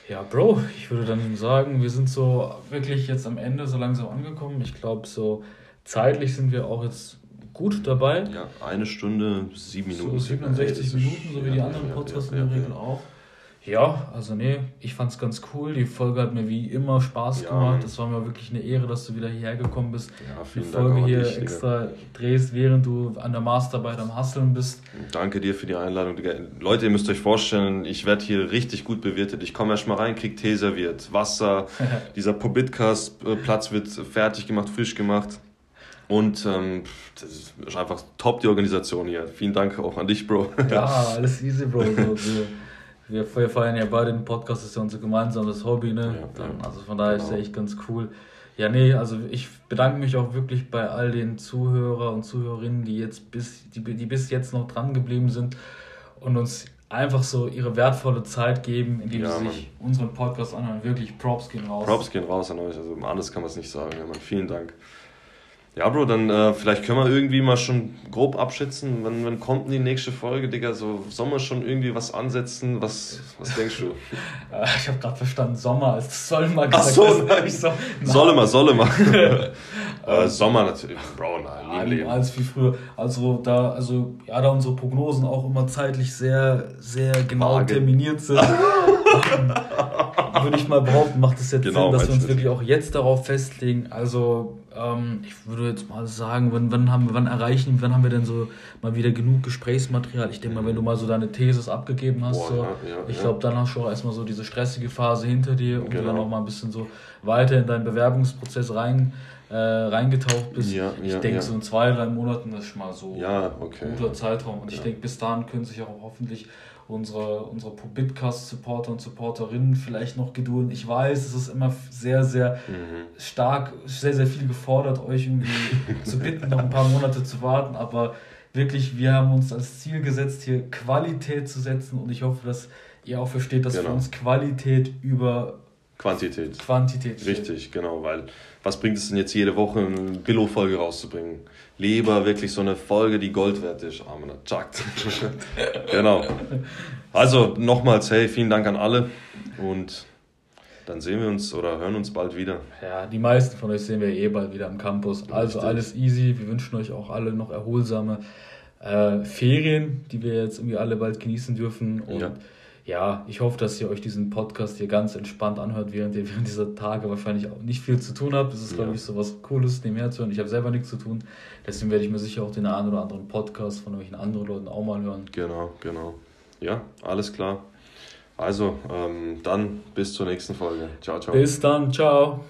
Ja, Bro, ich würde dann sagen, wir sind so wirklich jetzt am Ende so langsam angekommen. Ich glaube, so zeitlich sind wir auch jetzt gut dabei. Ja, eine Stunde, sieben Minuten. So 67 Minuten, so wie die anderen Podcasts in der Regel auch. Ja, also nee, ich fand's ganz cool. Die Folge hat mir wie immer Spaß ja, gemacht. Das war mir wirklich eine Ehre, dass du wieder hierher gekommen bist. Ja, vielen die Folge Dank hier dich, extra Digga. drehst, während du an der Masterarbeit am Hasseln bist. Danke dir für die Einladung. Digga. Leute, ihr müsst euch vorstellen, ich werde hier richtig gut bewirtet. Ich komme erst mal rein, krieg Tee serviert, Wasser. (laughs) dieser Pobitcast-Platz wird fertig gemacht, frisch gemacht. Und ähm, das ist einfach top, die Organisation hier. Vielen Dank auch an dich, Bro. Ja, (laughs) alles easy, Bro. So, so. Wir, wir feiern ja beide den Podcast, das ist ja unser gemeinsames Hobby, ne? Ja, ja. Also von daher genau. ist ja echt ganz cool. Ja, nee, also ich bedanke mich auch wirklich bei all den Zuhörer und Zuhörerinnen, die jetzt bis, die, die bis jetzt noch dran geblieben sind und uns einfach so ihre wertvolle Zeit geben, indem ja, sie sich unseren Podcast anhören. Wirklich Props gehen raus. Props gehen raus an euch. Also anders kann man es nicht sagen. Ja, man, vielen Dank. Ja, Bro, dann äh, vielleicht können wir irgendwie mal schon grob abschätzen, wann, wann kommt denn die nächste Folge, Digga? So, sollen wir schon irgendwie was ansetzen? Was, was denkst du? Äh, (laughs) ich habe gerade verstanden, Sommer, als soll mal gesagt. Ach so, nein. So, solle mal, solle mal. (laughs) Äh, Sommer natürlich. Bro, nein, nie ja, Als wie früher. Also da, also ja, da unsere Prognosen auch immer zeitlich sehr, sehr genau Frage. terminiert sind. (laughs) würde ich mal behaupten, macht es jetzt genau, Sinn, dass wir uns wirklich auch jetzt darauf festlegen. Also ähm, ich würde jetzt mal sagen, wann, wann, haben, wann erreichen, wann haben wir denn so mal wieder genug Gesprächsmaterial? Ich denke mal, wenn du mal so deine Thesis abgegeben hast, Boah, so, ja, ja, ich glaube, dann hast du auch erstmal so diese stressige Phase hinter dir und genau. dann auch mal ein bisschen so weiter in deinen Bewerbungsprozess rein äh, reingetaucht bist. Ja, ich ja, denke, ja. so in zwei, drei Monaten ist schon mal so ja, okay. ein guter Zeitraum. Und ich denke, bis dahin können sich auch hoffentlich unsere, unsere Bitcast-Supporter und Supporterinnen vielleicht noch gedulden. Ich weiß, es ist immer sehr, sehr mhm. stark, sehr, sehr viel gefordert, euch irgendwie (laughs) zu bitten, noch ein paar Monate zu warten. Aber wirklich, wir haben uns als Ziel gesetzt, hier Qualität zu setzen und ich hoffe, dass ihr auch versteht, dass genau. für uns Qualität über Quantität. Quantität. Richtig, genau, weil was bringt es denn jetzt jede Woche eine Billo-Folge rauszubringen? Lieber wirklich so eine Folge, die Gold wert ist. Amen. Chakt. (laughs) genau. Also nochmals, hey, vielen Dank an alle und dann sehen wir uns oder hören uns bald wieder. Ja, die meisten von euch sehen wir eh bald wieder am Campus. Also alles easy. Wir wünschen euch auch alle noch erholsame äh, Ferien, die wir jetzt irgendwie alle bald genießen dürfen. Und ja ja, ich hoffe, dass ihr euch diesen Podcast hier ganz entspannt anhört, während ihr während dieser Tage wahrscheinlich auch nicht viel zu tun habt. Das ist, ja. glaube ich, so was Cooles, nebenher zu hören. Ich habe selber nichts zu tun. Deswegen werde ich mir sicher auch den einen oder anderen Podcast von irgendwelchen anderen Leuten auch mal hören. Genau, genau. Ja, alles klar. Also, ähm, dann bis zur nächsten Folge. Ciao, ciao. Bis dann, ciao.